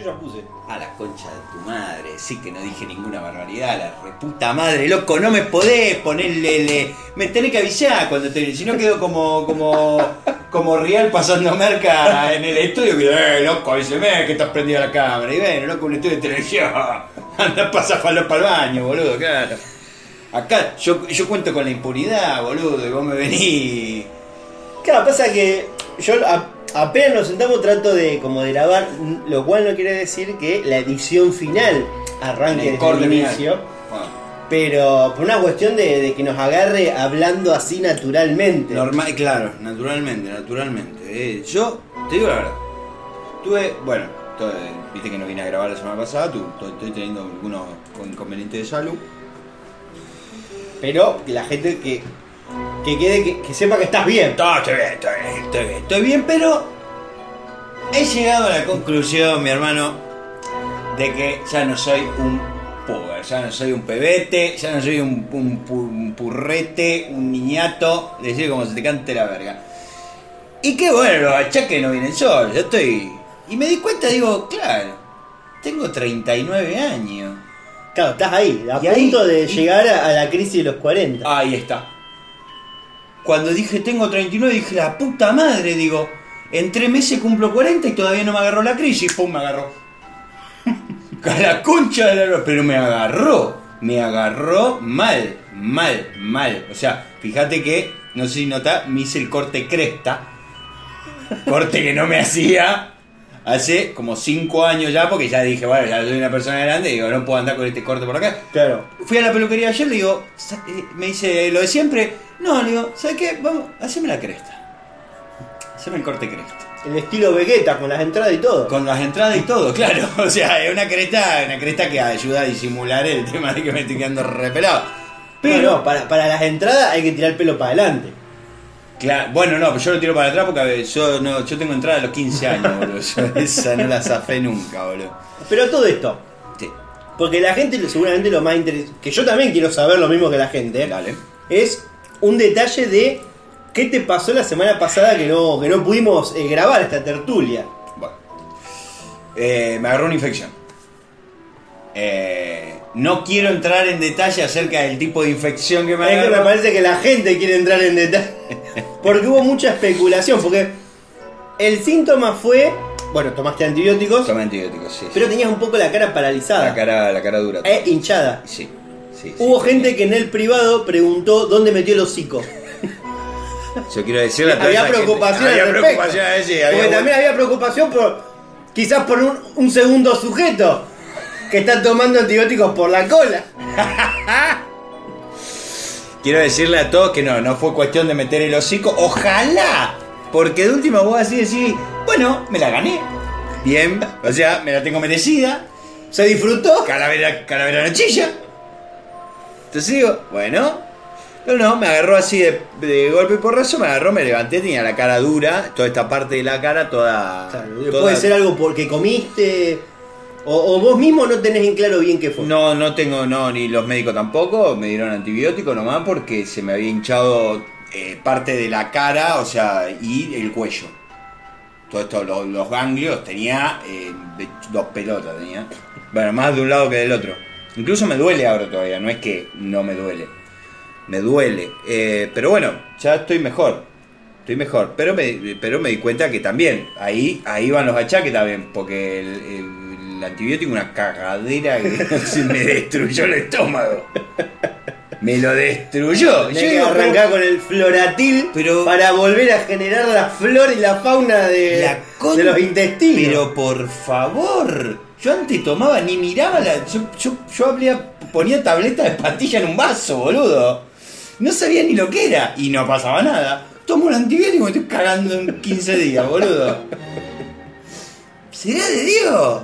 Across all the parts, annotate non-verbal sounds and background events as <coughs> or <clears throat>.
Yo ya puse. A la concha de tu madre, sí que no dije ninguna barbaridad, la reputa madre, loco, no me podés ponerle, le- me tenés que avisar cuando te, si no quedo como, como, como real pasando merca en el estudio, que eh, loco, avíseme que estás prendida la cámara, y bueno, loco, un estudio de televisión, <laughs> anda, pasa falo para el baño, boludo, claro. Acá yo, yo cuento con la impunidad, boludo, y vos me venís... Claro, pasa que yo apenas nos sentamos trato de como de grabar, lo cual no quiere decir que la edición final arranque desde el inicio. Bueno, Pero por una cuestión de, de que nos agarre hablando así naturalmente. Normal, claro, naturalmente, naturalmente. Eh, yo, te digo la verdad, tuve, bueno, eh, viste que no vine a grabar la semana pasada, tu- to- estoy teniendo algunos inconvenientes de salud. Pero la gente que, que quede, que, que sepa que estás bien. No, estoy bien, estoy bien, estoy bien, estoy bien, pero he llegado a la conclusión, mi hermano, de que ya no soy un puber, ya no soy un pebete, ya no soy un, un pu- un purrete, un niñato, decir como se te cante la verga. Y que bueno, los achaques no vienen solos, yo estoy... Y me di cuenta, digo, claro, tengo 39 años. Claro, estás ahí, a Y ahí- punto de y- llegar a, a la crisis de los 40. Ahí está. Cuando dije tengo 39, dije la puta madre, digo, en tres meses cumplo 40 y todavía no me agarró la crisis, pum, me agarró. <laughs> A la concha de la... Pero me agarró, me agarró mal, mal, mal. O sea, fíjate que, no sé si nota, me hice el corte cresta. Corte que no me hacía hace como 5 años ya, porque ya dije, bueno, ya soy una persona grande, digo, no puedo andar con este corte por acá. Claro. Fui a la peluquería ayer, le digo, eh, me dice lo de siempre. No, le digo, ¿sabes qué? Vamos, haceme la cresta. Haceme el corte cresta. El estilo Vegeta, con las entradas y todo. Con las entradas y todo, <laughs> claro. O sea, es una cresta, una cresta que ayuda a disimular el <laughs> tema de que me estoy quedando repelado. Pero Pero, no, para, para las entradas hay que tirar el pelo para adelante. Claro, bueno, no, pero yo lo tiro para atrás porque yo, no, yo tengo entrada a los 15 años, <laughs> boludo. Yo esa no la zafé nunca, boludo. Pero todo esto, Sí, porque la gente seguramente lo más interesante, que yo también quiero saber lo mismo que la gente, dale. es un detalle de qué te pasó la semana pasada que no, que no pudimos eh, grabar esta tertulia. Bueno. Eh, me agarró una infección. Eh, no quiero entrar en detalle acerca del tipo de infección que me Es que me agarró. parece que la gente quiere entrar en detalle. <laughs> <laughs> Porque hubo mucha especulación, porque el síntoma fue, bueno, tomaste antibióticos, Toma antibióticos, sí. pero tenías un poco la cara paralizada La cara, la cara dura. e hinchada. Sí, sí. Hubo sí. gente que en el privado preguntó dónde metió el hocico. <laughs> Yo quiero decirle a toda había preocupación Había preocupación, eh, sí, había- Porque también había preocupación por quizás por un, un segundo sujeto que está tomando antibióticos por la cola. <laughs> Quiero decirle a todos que no, no fue cuestión de meter el hocico. Ojalá. Porque de última vos así decís, bueno, me la gané. Bien, o sea, me la tengo merecida. ¿Se disfrutó? Calavera, calavera no chilla. Entonces digo, bueno. Pero no, me agarró así de, de golpe y porrazo, me agarró, me levanté, tenía la cara dura, toda esta parte de la cara toda. Claro, toda- puede ser algo porque comiste o, vos mismo no tenés en claro bien qué fue. No, no tengo, no, ni los médicos tampoco, me dieron antibiótico nomás porque se me había hinchado eh, parte de la cara, o sea, y el cuello. Todo esto, los, ganglios, tenía eh, dos pelotas, tenía. Bueno, más de un lado que del otro. Incluso me duele ahora todavía, no es que no me duele. Me duele. Eh, pero bueno, ya estoy mejor. Estoy mejor. Pero me, pero me di cuenta que también, ahí, ahí van los achaques también, porque el- el antibiótico una cagadera que <laughs> se me destruyó el estómago. Me lo destruyó. Tenés Yo que arrancar con el floratil Pero- para volver a generar la flora y la fauna de, La con- de los intestinos. Pero por favor, yo antes tomaba ni miraba la. Yo, yo, yo ponía tableta de pastilla en un vaso, boludo. No sabía ni lo que era y no pasaba nada. Tomo un antibiótico y me estoy cagando en 15 días, boludo. ¿Será de Dios?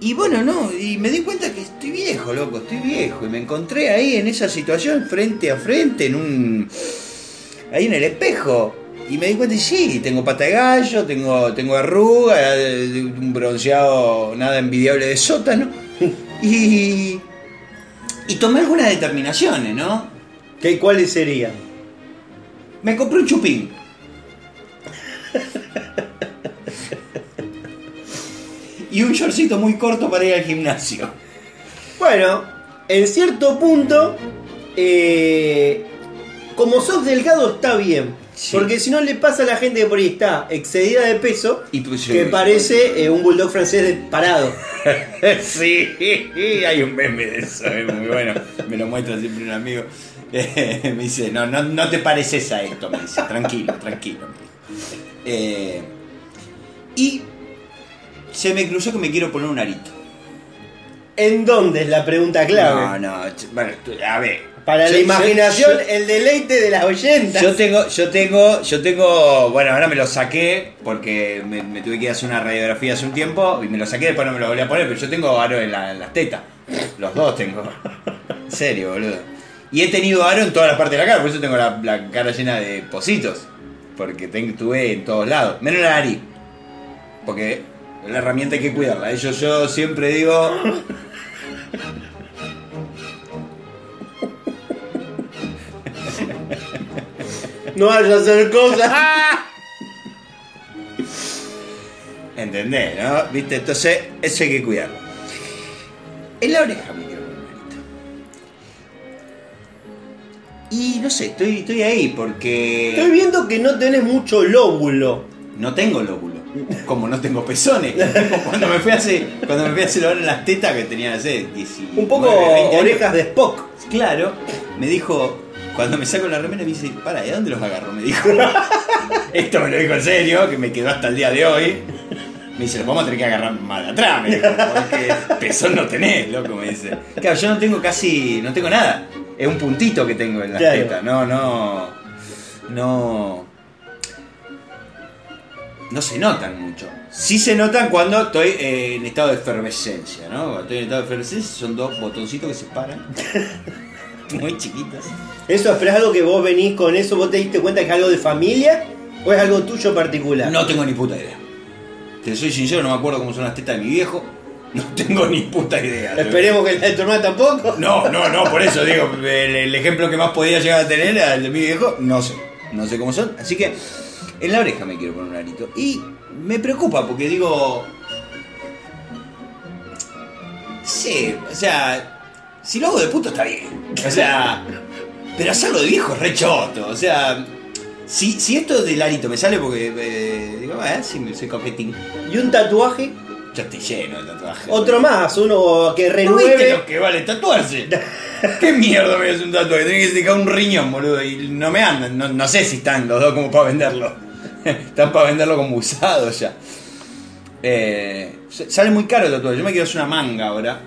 Y bueno, no, y me di cuenta que estoy viejo, loco, estoy viejo. Y me encontré ahí en esa situación, frente a frente, en un. ahí en el espejo. Y me di cuenta, y sí, tengo pata de gallo, tengo, tengo arruga, eh, un bronceado nada envidiable de sótano. <laughs> Y. Y tomé algunas determinaciones, ¿no? ¿Qué, ¿Cuáles serían? Me compré un chupín. <laughs> y un shortcito muy corto para ir al gimnasio. Bueno, en cierto punto, eh, como sos delgado está bien. Sí. Porque si no le pasa a la gente que por ahí está excedida de peso, Y pues, que parece eh, un bulldog francés de- parado. <laughs> sí, <laughs> hay un meme de eso, es muy bueno. Me lo muestra siempre un amigo. Eh, <laughs> me dice, no, no, no te pareces a esto, me dice, tranquilo, tranquilo. Eh, y se me cruzó que me quiero poner un arito. ¿En dónde es la pregunta clave? No, no, ch- bueno, tú- a ver. Para yo- la yo- imaginación, yo- el deleite de las oyentas. Yo tengo, yo tengo, yo tengo, bueno, ahora me lo saqué porque me, me tuve que ir a hacer una radiografía hace un tiempo y me lo saqué, después no me lo volví a poner, pero yo tengo aro en, la- en las tetas. Los dos tengo. En serio, boludo. Y he tenido aro en todas las partes de la cara, por eso tengo la, la cara llena de positos. Porque ten- tuve en todos lados. Menos la nariz. Porque la herramienta hay que cuidarla. Yo, yo siempre digo. No vayas a hacer cosas. <laughs> ¿Entendés, no? ¿Viste? Entonces, eso hay que cuidarlo. En la oreja me quiero poner. Y no sé, estoy, estoy ahí porque Estoy viendo que no tenés mucho lóbulo. no tengo lóbulo. Como no tengo pezones. cuando me fui a hacer, cuando me fui a hacer en las tetas que tenían hace 19, Un poco 20 años, orejas de Spock. Claro, me dijo, cuando me saco la remera me dice, para, ¿de dónde los agarro? Me dijo. <laughs> Esto me lo dijo en serio, que me quedó hasta el día de hoy. Me dice, los vamos a tener que agarrar más de atrás, me dijo, porque pezón no tenés, loco, me dice. Claro, yo no tengo casi, no tengo nada. Es un puntito que tengo en las Claro. tetas, no, no, no, no se notan mucho. Sí se notan cuando estoy eh, en estado de efervescencia, ¿no? Cuando estoy en estado de efervescencia son dos botoncitos que se paran, <laughs> muy chiquitos. Eso, es algo que vos venís con eso, vos te diste cuenta que es algo de familia o es algo tuyo particular. No tengo ni puta idea. Te soy sincero, no me acuerdo cómo son las tetas de mi viejo. No tengo ni puta idea. Esperemos que la de tu hermana tampoco. No, no, no, por eso digo, el, el ejemplo que más podía llegar a tener era el de mi viejo, no sé. No sé cómo son. Así que en la oreja me quiero poner un arito. Y me preocupa porque digo. Sí, o sea, si lo hago de puto está bien. O sea, pero hacerlo de viejo es re choto. O sea, si, si esto del arito me sale porque eh, digo, eh, si me soy coquetín, Y un tatuaje, ya estoy lleno de tatuajes. otro más, uno que ¿No viste lo renueve. que vale tatuarse? <laughs> ¿Qué mierda me hace un tatuaje? Tenés que sacar un riñón, boludo. Y no me andan. No, no sé si están los dos como para venderlo. <laughs> están para venderlo como usado ya. Eh, sale muy caro el tatuaje. Yo me quiero hacer una manga ahora.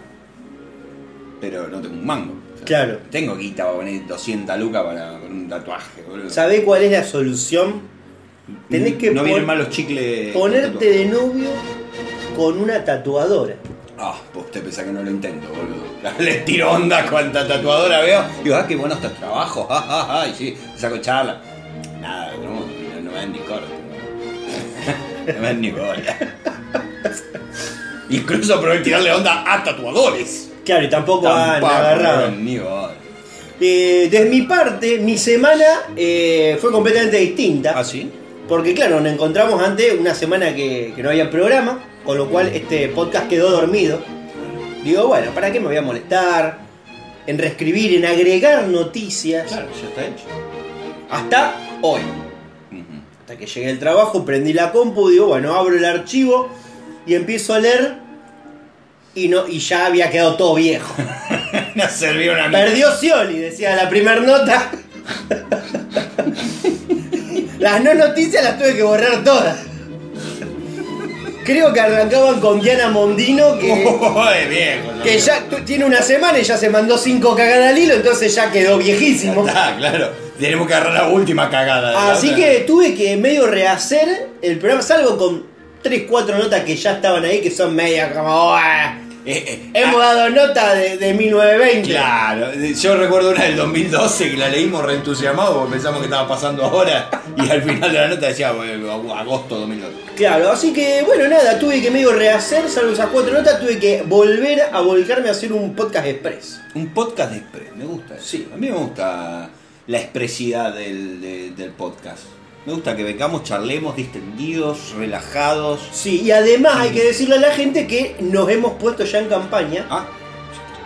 Pero no tengo un mango. O sea, Claro. Tengo guita para poner 200 lucas para con un tatuaje, boludo. ¿Sabés cuál es la solución? Tenés que no vienen mal los chicles. ponerte de novio con una tatuadora. Ah, pues usted pensá que no lo intento, boludo. <laughs> Le tiro onda cuanta tatuadora veo. Digo, ah, qué buenos estos trabajos. <laughs> Ah, ah, ah, y sí, saco charla. Nada, no, No, no <laughs> me dan ni bola. Incluso probé tirarle onda a tatuadores. Claro, y tampoco han agarrado. Eh, desde mi parte, mi semana eh, fue completamente distinta. ¿Ah, sí? Porque claro, nos encontramos ante una semana que, que no había programa, con lo cual este podcast quedó dormido. Digo, bueno, ¿para qué me voy a molestar? En reescribir, en agregar noticias. Claro, ya está hecho. Hasta hoy. Hasta que llegué al trabajo, prendí la compu, digo, bueno, abro el archivo y empiezo a leer. Y, no, y ya había quedado todo viejo. <laughs> no sirvió una mierda. Perdió Scioli, decía la primer nota. Las no noticias las tuve que borrar todas. Creo que arrancaban con Diana Mondino, que, <laughs> viejo. que ya tiene una semana y ya se mandó cinco cagadas al hilo, entonces ya quedó viejísimo. Está, claro. Tenemos que agarrar la última cagada. Así que tuve que medio rehacer el programa, salvo con 3, 4 notas que ya estaban ahí, que son media como... "Ah, Eh, eh, Hemos ah, dado nota de, de 1920. Claro, yo recuerdo una del 2012 que la leímos reentusiasmados porque pensamos que estaba pasando ahora y al final de la nota decía agosto 2012. Claro, así que bueno, nada, tuve que medio rehacer, salvo esas cuatro notas, tuve que volver a volcarme a hacer un podcast express. Un podcast express, me gusta. eso. Sí. A mí me gusta la expresidad del, de- del podcast. Me gusta que vengamos, charlemos distendidos, relajados. Sí, y además hay que decirle a la gente que nos hemos puesto ya en campaña Ah,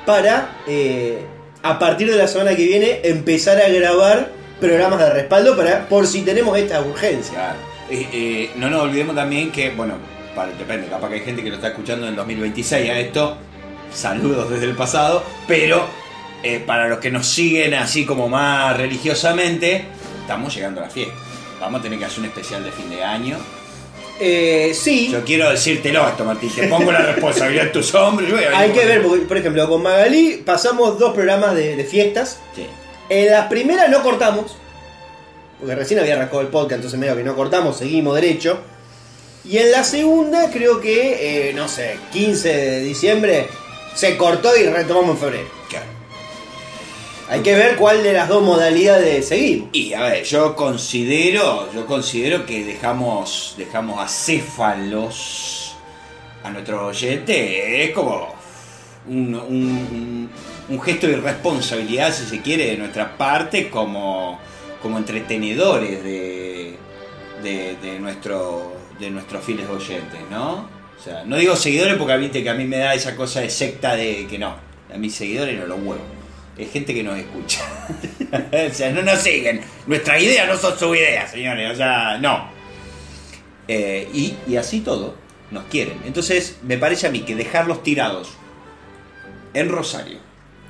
para, eh, a partir de la semana que viene, empezar a grabar programas de respaldo para por si tenemos esta urgencia. claro. Eh, eh, no nos olvidemos también que, bueno, para- depende, capaz que hay gente que lo está escuchando en el 2026 a esto. Saludos desde el pasado, pero eh, para los que nos siguen así como más religiosamente, estamos llegando a la fiesta. Vamos a tener que hacer un especial de fin de año. Eh, sí, Yo quiero decírtelo esto, Martín. Te pongo la responsabilidad en tus hombros. hay que ver, porque, por ejemplo, con Magalí pasamos dos programas de, de fiestas. Sí. En las primeras no cortamos, porque recién había arrancado el podcast, entonces medio que no cortamos, seguimos derecho. Y en la segunda, creo que, eh, no sé, 15 de diciembre, se cortó y retomamos en febrero. Claro. Hay que ver cuál de las dos modalidades seguimos. Y a ver, yo considero, yo considero que dejamos, dejamos acéfalos a nuestro oyente. Es como un, un- gesto de irresponsabilidad, si se quiere, de nuestra parte, como, como entretenedores de, de, de nuestro, de nuestros fieles oyentes, ¿no? O sea, no digo seguidores porque viste que a mí me da esa cosa de secta de que no. A mis seguidores no los huevos. Es gente que nos escucha. <laughs> o sea, no nos siguen. Nuestra idea no son su idea, señores. O sea, no. Eh, y, y así todo, nos quieren. Entonces, me parece a mí que dejarlos tirados en Rosario,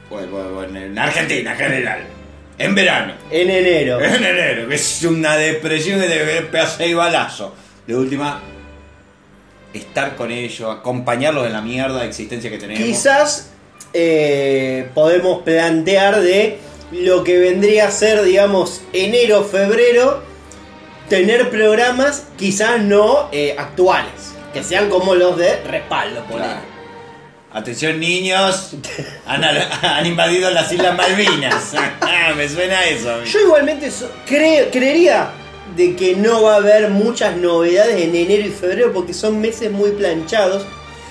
o, o- o en, en Argentina en general, en verano, En enero. <laughs> en enero, que es una depresión te pedazo y balazo. De última, estar con ellos, acompañarlos en la mierda de existencia que tenemos. Quizás eh, podemos plantear de lo que vendría a ser, digamos, enero, febrero, tener programas quizás no eh, actuales, que sean como los de respaldo. Claro. Atención niños, han, <laughs> han invadido las Islas Malvinas. <laughs> Me suena eso. a. Yo igualmente so- cre- creería de que no va a haber muchas novedades en enero y febrero porque son meses muy planchados,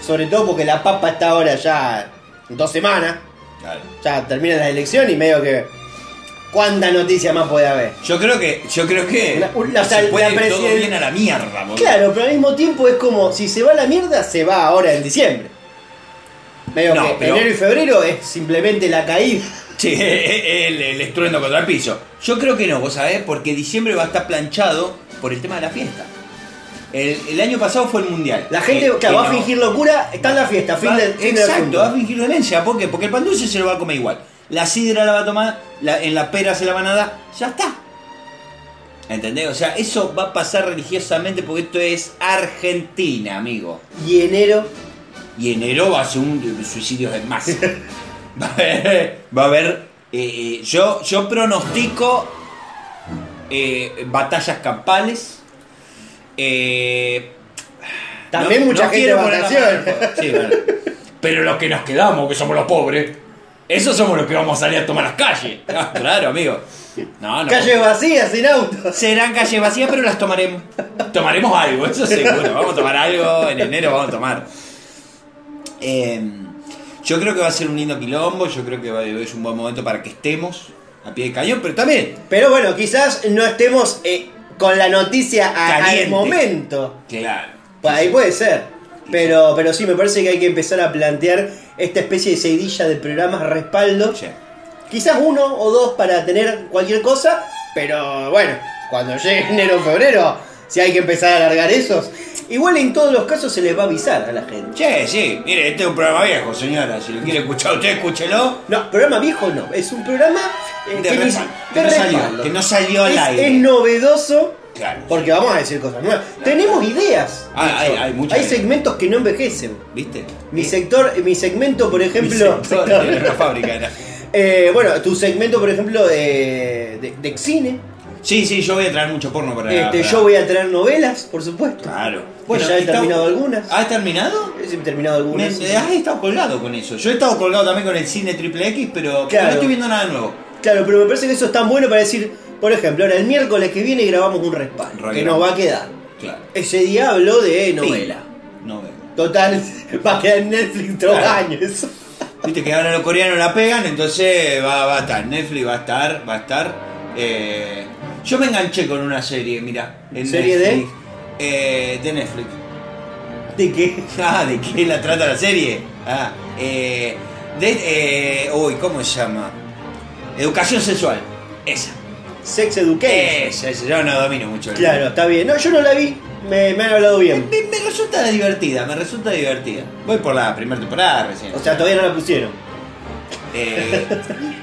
sobre todo porque la papa está ahora ya dos semanas, Claro. ya termina la elección y medio que... ¿Cuánta noticia más puede haber? Yo creo que, yo creo que La- la- se la puede ir todo bien a la mierda, boludo. Claro, pero al mismo tiempo es como si se va a la mierda, se va ahora en diciembre. Medio No, que pero- enero y febrero es simplemente la caída. Sí, <laughs> el, el estruendo contra el piso. Yo creo que no, vos sabés, porque diciembre va a estar planchado por el tema de la fiesta. El, el año pasado fue el mundial. La gente, Que- claro, que va a fingir locura, está en la fiesta, fin Va- del fin del exacto, va a fingir demencia. ¿Por qué? Porque el pan dulce se lo va a comer igual. La sidra la va a tomar, la- en la pera se la van a dar, ya está. ¿Entendés? O sea, eso va a pasar religiosamente porque esto es Argentina, amigo. Y enero, Y enero va a ser un suicidio. <laughs> Va a haber. Va a haber, eh, eh, yo, yo pronostico eh, batallas campales. Eh, También no- mucha no gente de vacaciones. sí, bueno. <laughs> Pero los que nos quedamos, que somos los pobres, esos somos los que vamos a salir a tomar las calles. Ah, <laughs> claro, amigo. No, no. calles vacías, sin autos. Serán calles vacías, pero las tomaremos. Tomaremos algo, eso <laughs> seguro. Vamos a tomar algo, en enero vamos a tomar. Eh, yo creo que va a ser un lindo quilombo, yo creo que va- es un buen momento para que estemos a pie de cañón, pero también, Pero bueno, quizás no estemos eh, con la noticia a- al momento. claro. Pues ahí puede ser. Pero, pero sí, me parece que hay que empezar a plantear esta especie de seguidilla de programas respaldo. Sí. Quizás uno o dos para tener cualquier cosa, pero bueno, cuando llegue enero o febrero, si hay que empezar a alargar esos, igual en todos los casos se les va a avisar a la gente. Che, sí, mire, este es un programa viejo, señora. Si lo quiere escuchar usted, escúchelo. No, programa viejo no, es un programa eh, De que, ni- de no salió, que no salió al es, aire. es novedoso Claro. porque vamos a decir cosas nuevas. Tenemos ideas. Ah, hay- hay muchas ideas. segmentos que no envejecen. ¿Viste? Mi sector, mi segmento, por ejemplo. Mi sector de la fábrica era. <laughs> Eh, bueno, tu segmento, por ejemplo, de, de, de cine. Sí, sí, yo voy a traer mucho porno para. Este, para- Yo voy a traer novelas, por supuesto. Claro. Bueno, ya he terminado algunas. ¿Has terminado? He terminado algunas. me- has estado colgado con eso. Yo he estado colgado también con el cine triple X, pero Claro. no estoy viendo nada nuevo. Claro, pero me parece que eso es tan bueno para decir, por ejemplo, ahora el miércoles que viene grabamos un respaldo, que nos va a quedar. Claro. Ese día habló de novela. Novela. Total, va a quedar en Netflix dos Claro. años. Viste que ahora los coreanos la pegan, entonces va, va a estar Netflix, va a estar, va a estar. eh, Yo me enganché con una serie, mira. en ¿Serie de? Netflix. Eh, de Netflix. ¿De qué? <laughs> Ah, ¿de qué la trata la serie? Ah, eh, de, eh, uy, ¿cómo se llama? Educación sexual. Esa. Sex Education. Esa, esa. Yo no domino mucho. el- Claro, está bien. No, yo no la vi. Me, me han hablado bien. Me, me resulta divertida, me resulta divertida. Voy por la primera temporada recién. O sea, todavía no la pusieron. Eh,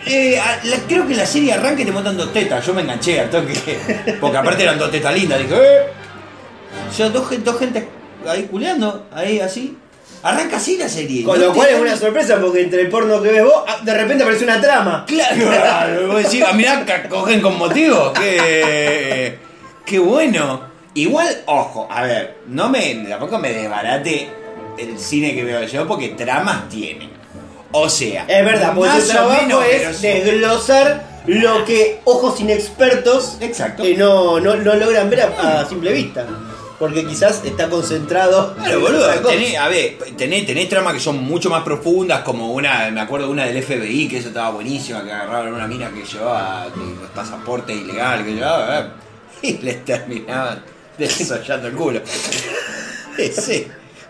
eh, la- creo que la serie arranca y te montan dos tetas. Yo me enganché al toque. Porque aparte eran dos tetas lindas. Dije, ¡eh! Yo, dos, gen- dos gente ahí culeando, ahí así. Arranca así la serie. Con No lo cual es una sorpresa porque entre el porno que ves vos, ah, de repente aparece una trama. Claro, claro. <laughs> Vos decís, ah, mirá, cogen con motivo. Qué, qué bueno. Igual, ojo, a ver, no me, tampoco me desbarate el cine que veo yo porque tramas tiene. O sea, Es verdad, porque o trabajo menos, es desglosar lo que ojos inexpertos Exacto. que no, no, no logran ver a, a simple vista. Porque quizás está concentrado. Claro, boludo, tenés, a ver, tenés, tenés tramas que son mucho más profundas, como una, me acuerdo de una del FBI, que eso estaba buenísima, que agarraban una mina que llevaba que los pasaportes ilegales que llevaba, ¿eh? y <laughs> les terminaban desollando el culo. <laughs> sí,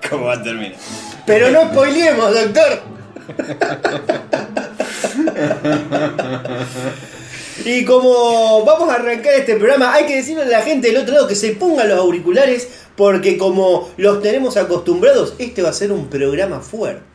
¿cómo va a terminar? Pero no <laughs> spoilemos, doctor. Y como vamos a arrancar este programa, hay que decirle a la gente del otro lado que se pongan los auriculares porque como los tenemos acostumbrados, este va a ser un programa fuerte.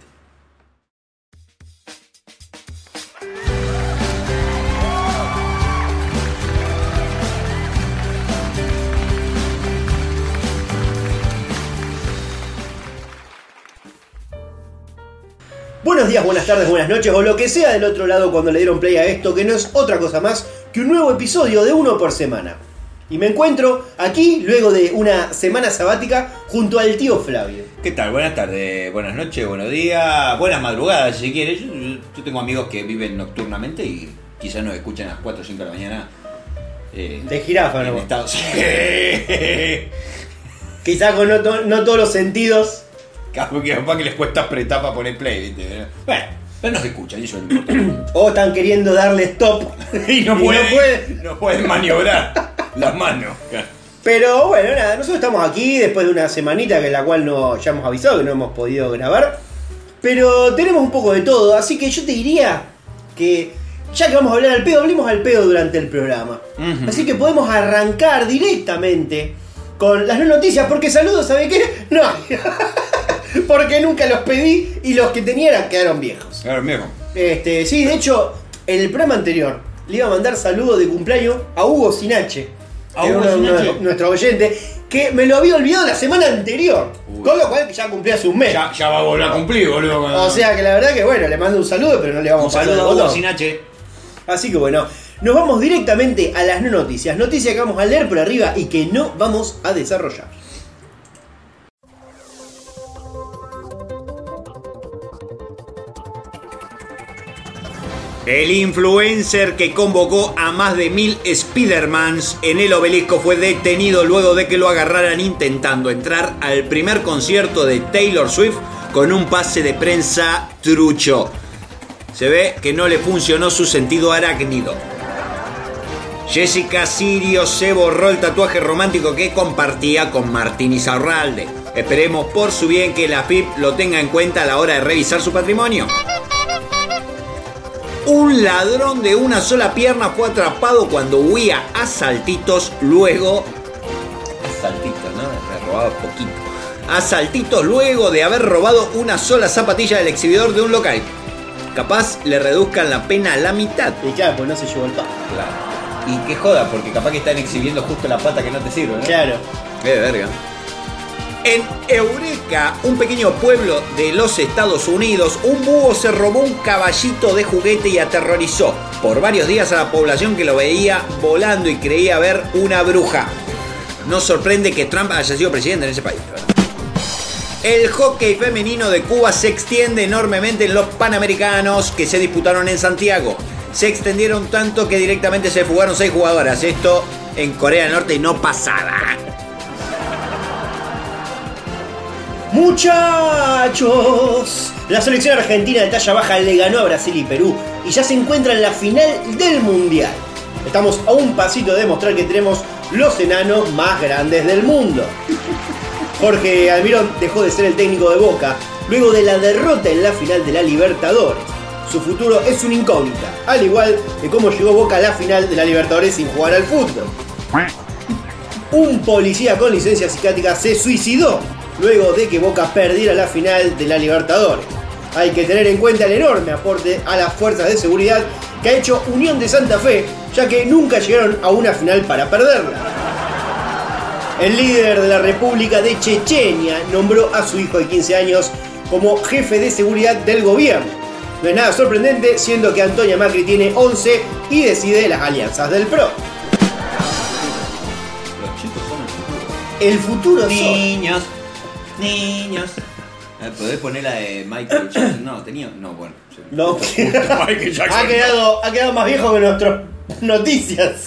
Buenos días, buenas tardes, buenas noches o lo que sea del otro lado cuando le dieron play a esto, que no es otra cosa más que un nuevo episodio de uno por semana. Y me encuentro aquí luego de una semana sabática junto al tío Flavio. ¿Qué tal? Buenas tardes, buenas noches, buenos días, buenas madrugadas si quieres. Yo, yo tengo amigos que viven nocturnamente y quizás nos escuchan a las 4 o 5 de la mañana. eh, De jirafa, ¿no? Estados <laughs> Quizás con no, to- no todos los sentidos. Capaz que, les cuesta apretar para poner play, ¿viste? Bueno, pero nos escuchan, y eso es lo importante. O están queriendo darle stop. <laughs> y no Y no pueden, no pueden maniobrar las manos. Pero bueno, nada, nosotros estamos aquí después de una semanita que la cual no, ya hemos avisado que no hemos podido grabar. Pero tenemos un poco de todo, así que yo te diría que ya que vamos a hablar al pedo, hablemos al pedo durante el programa. Así que podemos arrancar directamente con las no noticias, porque saludos, ¿sabe qué? No hay. <laughs> <laughs> porque nunca los pedí y los que tenía quedaron viejos. Claro, viejo. Este, sí, de hecho, en el programa anterior le iba a mandar saludos de cumpleaños a Hugo Sinache, ¿A que Hugo uno- uno de Sinache? nuestro oyente, que me lo había olvidado la semana anterior. Uy. Con lo cual ya cumplía su mes. Ya, ya va a volver a cumplir, boludo. O sea que la verdad que bueno, le mando un saludo, pero no le un vamos a saludo a pasar el Hugo botón. Sinache. Así que bueno, nos vamos directamente a las no noticias. Noticias que vamos a leer por arriba y que no vamos a desarrollar. El influencer que convocó a más de mil Spidermans en el obelisco fue detenido luego de que lo agarraran intentando entrar al primer concierto de Taylor Swift con un pase de prensa trucho. Se ve que no le funcionó su sentido arácnido. Jessica Sirio se borró el tatuaje romántico que compartía con Martín Izarralde. Esperemos por su bien que la FIP lo tenga en cuenta a la hora de revisar su patrimonio. Un ladrón de una sola pierna fue atrapado cuando huía a saltitos luego... A saltitos, ¿no? Me robaba poquito. A saltitos luego de haber robado una sola zapatilla del exhibidor de un local. Capaz le reduzcan la pena a la mitad. Y claro, pues no se llevó el pan. Claro. Y qué joda, porque capaz que están exhibiendo justo la pata que no te sirve, ¿no? Claro. Qué verga. En Eureka, un pequeño pueblo de los Estados Unidos, un búho se robó un caballito de juguete y aterrorizó por varios días a la población que lo veía volando y creía ver una bruja. No sorprende que Trump haya sido presidente en ese país. El hockey femenino de Cuba se extiende enormemente en los Panamericanos que se disputaron en Santiago. Se extendieron tanto que directamente se fugaron seis jugadoras. Esto en Corea del Norte no pasaba. Muchachos, la selección argentina de talla baja le ganó a Brasil y Perú y ya se encuentra en la final del Mundial. Estamos a un pasito de demostrar que tenemos los enanos más grandes del mundo. Jorge Almirón dejó de ser el técnico de Boca luego de la derrota en la final de la Libertadores. Su futuro es una incógnita, al igual que cómo llegó Boca a la final de la Libertadores sin jugar al fútbol. Un policía con licencia psiquiátrica se suicidó luego de que Boca perdiera la final de la Libertadores. Hay que tener en cuenta el enorme aporte a las fuerzas de seguridad que ha hecho Unión de Santa Fe, ya que nunca llegaron a una final para perderla. El líder de la República de Chechenia nombró a su hijo de 15 años como jefe de seguridad del gobierno. No es nada sorprendente, siendo que Antonia Macri tiene 11 y decide las alianzas del PRO. Los chicos son el futuro. El futuro son- Niños. Eh, ¿Podés poner la de Michael Jackson? No, tenía. No, bueno. No, <laughs> Michael Jackson. ha quedado, ha quedado más viejo que nuestras noticias.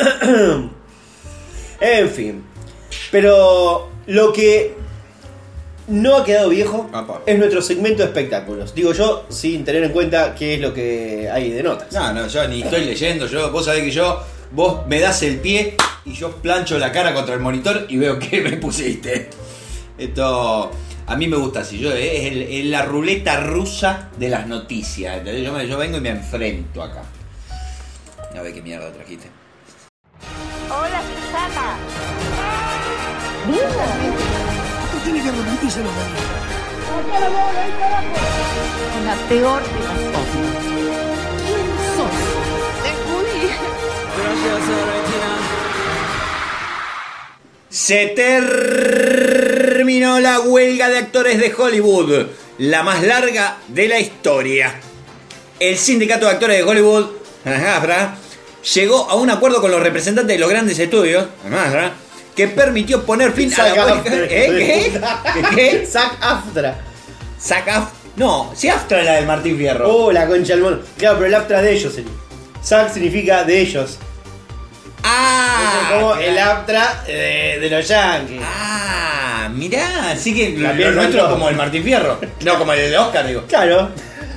<laughs> en fin. Pero lo que no ha quedado viejo Apa. es nuestro segmento de espectáculos. Digo yo, sin tener en cuenta qué es lo que hay de notas. No, no, yo ni estoy leyendo. Yo, vos sabés que yo, vos me das el pie y yo plancho la cara contra el monitor y veo <laughs> que me pusiste. Esto. A mí me gusta así, yo, es, el- es la ruleta rusa de las noticias. Yo, me- yo vengo y me enfrento acá. A ver qué mierda trajiste. Hola, Susana. Esto tiene que repetir y se lo daría. La peor de las cosas. ¿Quién sos? Te Se terminó la huelga de actores de Hollywood, la más larga de la historia. El sindicato de actores de Hollywood, AFTRA, llegó a un acuerdo con los representantes de los grandes estudios, AFTRA, que permitió poner fin a la huelga. Aftra. ¿Eh? ¿Qué? <laughs> ¿Qué? Sac Aftra. Saca Af- No, si Aftra es la del Martín Fierro. Oh, la concha del mono. Claro, pero el Aftra de ellos sería. Sac significa de ellos. Ah, es como claro. el Aftra de, de los Yankees. Ah, mirá, así que lo También nuestro nuestro. como el Martín Fierro. No, como el de Oscar, digo. Claro.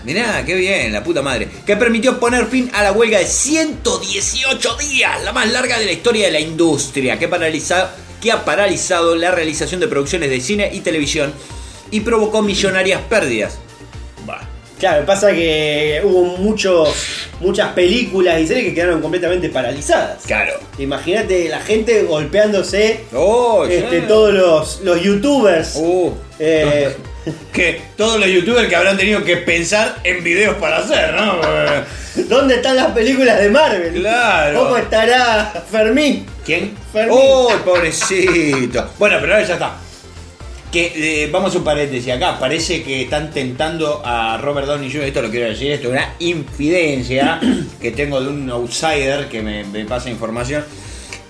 Mirá, qué bien, la puta madre. Que permitió poner fin a la huelga de 118 días, la más larga de la historia de la industria, que, paraliza- que ha paralizado la realización de producciones de cine y televisión y provocó millonarias pérdidas. Bah. Claro, pasa que hubo muchos, muchas películas y series que quedaron completamente paralizadas. Claro. Imagínate la gente golpeándose, Oh, este, todos los, los youtubers. Uh, eh, <laughs> que todos los youtubers que habrán tenido que pensar en videos para hacer, ¿no? <laughs> ¿Dónde están las películas de Marvel? Claro. ¿Cómo estará Fermín? ¿Quién? Fermín. ¡Oh, pobrecito! Bueno, pero ahora ya está. Que eh, vamos a un paréntesis acá. Parece que están tentando a Robert Downey Jr. Esto lo quiero decir, esto es una infidencia <clears throat> que tengo de un outsider que me, me pasa información.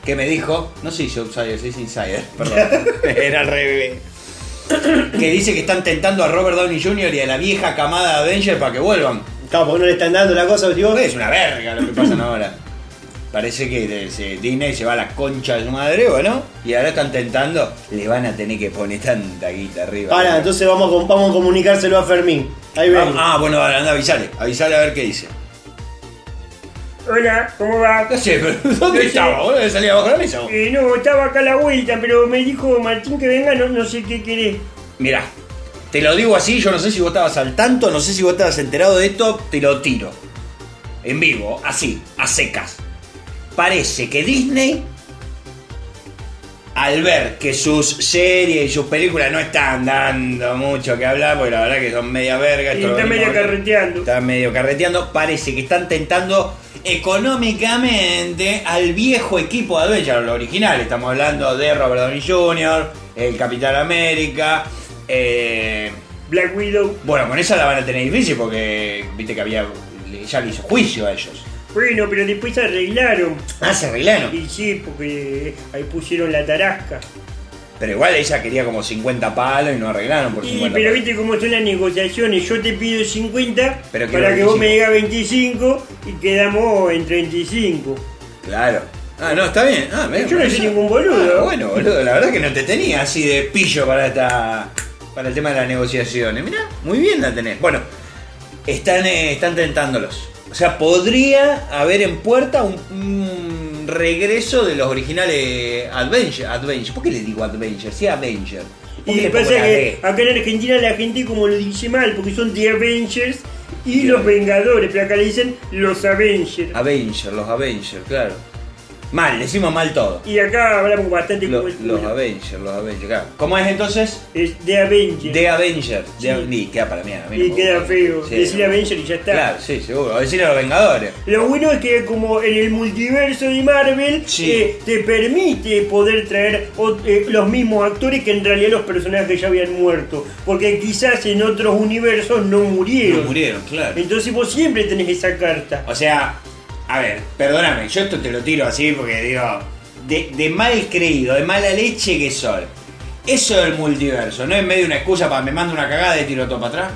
Que me dijo, no se dice outsider, se insider, <laughs> perdón. Era al revés. Que dice que están tentando a Robert Downey Jr. y a la vieja camada de Avengers para que vuelvan. Claro, porque no le están dando la cosa, digo, Es una verga lo que pasan ahora. Parece que se- Disney se va a la concha de su madre, bueno, y ahora están tentando, le van a tener que poner tanta guita arriba. Ahora, entonces vamos vamos a comunicárselo a Fermín. Ahí ven. Ah, ah, bueno, anda, avisale, avisale a ver qué dice. Hola, ¿cómo va? No sé, pero ¿dónde No estaba? ¿Vos debes salir abajo de la mesa? vos? Eh, no, estaba acá a la vuelta, pero me dijo Martín que venga, no, no sé qué querés. Mirá, te lo digo así, yo no sé si vos estabas al tanto, no sé si vos estabas enterado de esto, te lo tiro. En vivo, así, a secas. Parece que Disney, al ver que sus series y sus películas no están dando mucho que hablar, porque la verdad que son media verga. Y está medio carreteando. Está medio carreteando. Parece que están tentando económicamente al viejo equipo de Avengers, lo original. Estamos hablando de Robert Downey Jr., el Capitán América. eh, Black Widow. bueno, con esa la van a tener difícil porque viste que había. Ya le hizo juicio a ellos. Bueno, pero después se arreglaron. Ah, se arreglaron. Y sí, porque ahí pusieron la tarasca. Pero igual ella quería como 50 palos y no arreglaron por Y, 50 pero palos. viste cómo son las negociaciones. Yo te pido 50 Pero quiero para que vos 25. me digas 25 y quedamos en 35. Claro. Ah, no, está bien. Ah, me- Yo no soy ningún boludo. Ah, bueno, boludo, la verdad que no te tenía así de pillo para esta. para el tema de las negociaciones. Mirá, muy bien la tenés. Bueno, están, eh, están tentándolos. O sea, podría haber en puerta un, un regreso de los originales Adventure. Adventure. ¿Por qué le digo Adventure? Sí, Avenger. ¿Por qué Y pasa que D? acá en Argentina la gente como lo dice mal, porque son The Avengers y los Vengadores, pero acá le dicen los Avengers. Avenger, los Avengers, claro. Mal, decimos mal todo. Y acá hablamos bastante Lo- como el los culo. Avengers, los Avengers, claro. ¿Cómo es entonces? Es The Avengers. The Avenger. Sí. Ni queda para mí. a mí no y me queda gusta. feo. Sí, Decir no. Avenger y ya está. Claro, sí, seguro. O decirle a los Vengadores. Lo bueno es que como en el multiverso de Marvel Sí. eh, te permite poder traer ot- eh, los mismos actores que en realidad los personajes ya habían muerto. Porque quizás en otros universos no murieron. No murieron, claro. Entonces vos siempre tenés esa carta. O sea, a ver, perdóname, yo esto te lo tiro así porque digo, de, mal creído, de mala leche que soy. Eso del multiverso, ¿no es medio una excusa para me mando una cagada y tiro todo para atrás?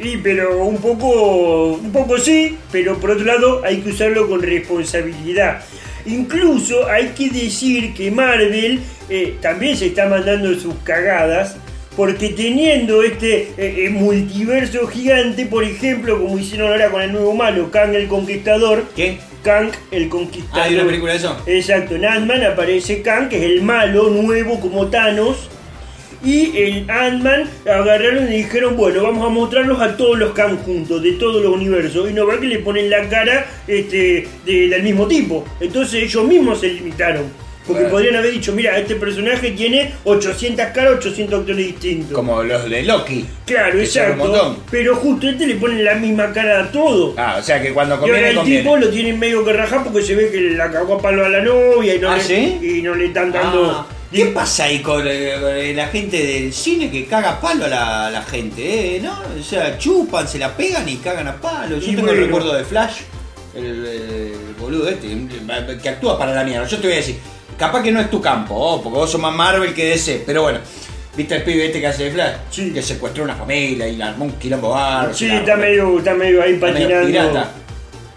Y pero un poco, un poco sí, pero por otro lado hay que usarlo con responsabilidad. Incluso hay que decir que Marvel eh, también se está mandando sus cagadas. Porque teniendo este eh, eh, multiverso gigante, por ejemplo, como hicieron ahora con el nuevo malo, Kang el Conquistador, ¿Qué? Kang el Conquistador. Ah, ¿hay una película de eso? Exacto, en Ant-Man aparece Kang, que es el malo nuevo como Thanos. Y el Ant-Man agarraron y dijeron, bueno, vamos a mostrarlos a todos los Kang juntos, de todos los universos. Y no va que le ponen la cara este, de- del mismo tipo. Entonces ellos mismos se limitaron. Porque Bueno. podrían haber dicho, mira, este personaje tiene 800 caras, 800 actores distintos. Como los de Loki. Claro, exacto. Pero justo a este le ponen la misma cara a todo. Ah, o sea que cuando Y ahora conviene, el conviene. tipo lo tienen medio que rajar porque se ve que la cagó a palo a la novia y no, ¿Ah, le, sí? y no le están dando. Ah, ¿Qué pasa ahí con, eh, con la gente del cine que caga palo a la, a la gente? Eh? ¿no? O sea, chupan, se la pegan y cagan a palo. Yo Y tengo el bueno. recuerdo de Flash, el, el boludo este, que actúa para la mierda. Yo te voy a decir, capaz que no es tu campo, oh, porque vos sos más Marvel que DC, pero bueno. ¿Viste el pibe este que hace de Flash? Sí. Que secuestró una familia y armó un quilombo bar. Sí, está medio, está medio ahí patinando. pirata.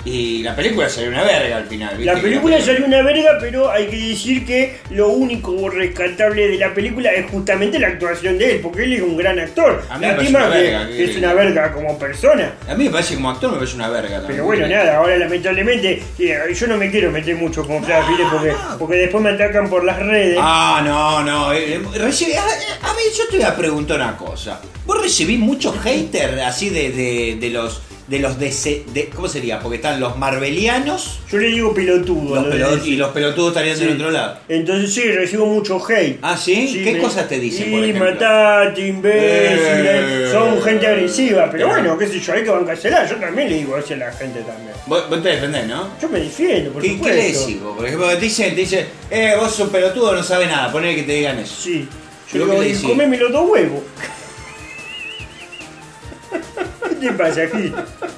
Y la película salió una verga al final. ¿viste? La película salió una verga, pero hay que decir que lo único rescatable de la película es justamente la actuación de él, porque él es un gran actor. A mí me parece una verga, que- es una verga como persona. A mí me parece como actor me parece una verga también. Pero bueno, nada, ahora lamentablemente eh, yo no me quiero meter mucho con Flash, ¿viste? porque, porque después me atacan por las redes. Ah, no, no. eh, eh, recibí- a, a ver, yo te voy a preguntar una cosa. ¿Vos recibís muchos haters así de, de, de los de los DC de, ¿cómo sería? Porque están los marvelianos Yo le digo pelotudo. los pelot- y los pelotudos estarían Sí. del otro lado. Entonces sí, recibo mucho hate. Ah, ¿sí? ¿Qué me- cosas te dicen, por Sí, ejemplo? matate, imbécil. Eh. Son gente agresiva. Pero Eh. bueno, qué sé yo, hay que bancársela. Yo también le digo así a la gente también. Vos, vos te defendés, ¿no? Yo me defiendo, por ¿Qué, ¿Qué supuesto. le decís vos? Por ejemplo, te dicen, te dicen, eh, vos sos pelotudo, no sabes nada, ponele que te digan eso. Sí. ¿Pero Yo qué digo, le comeme los dos huevos. <laughs> ¿Qué te pasa, Gil?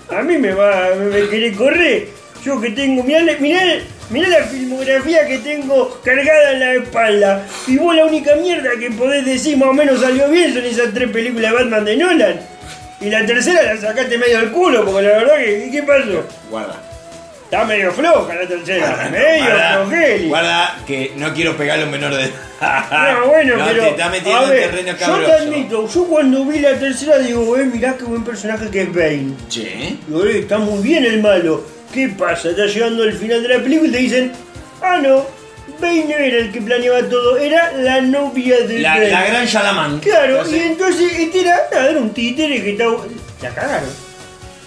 A mí me va, me, me querés correr. Yo que tengo, mirá, mirá, mirá la filmografía que tengo cargada en la espalda. Y vos la única mierda que podés decir más o menos salió bien son esas tres películas Batman de Nolan. Y la tercera la sacaste medio del culo, porque la verdad que, ¿qué pasó? Guarda. Está medio floja la tercera, medio guarda, flojeli. guarda, que no quiero pegarle a un menor de edad. No, bueno, <laughs> No, pero. te está metiendo a en ver, terreno yo te cabroso. admito, yo cuando vi la tercera digo, eh, mirá qué buen personaje que es Bane. Che. Digo, eh, está muy bien el malo. ¿Qué pasa? Está llegando al final de la película y te dicen, ah, no, Bane no era el que planeaba todo, era la novia de La, Bane. la gran Shalaman. Claro, y entonces este era, nada, era un títere que estaba. La cagaron.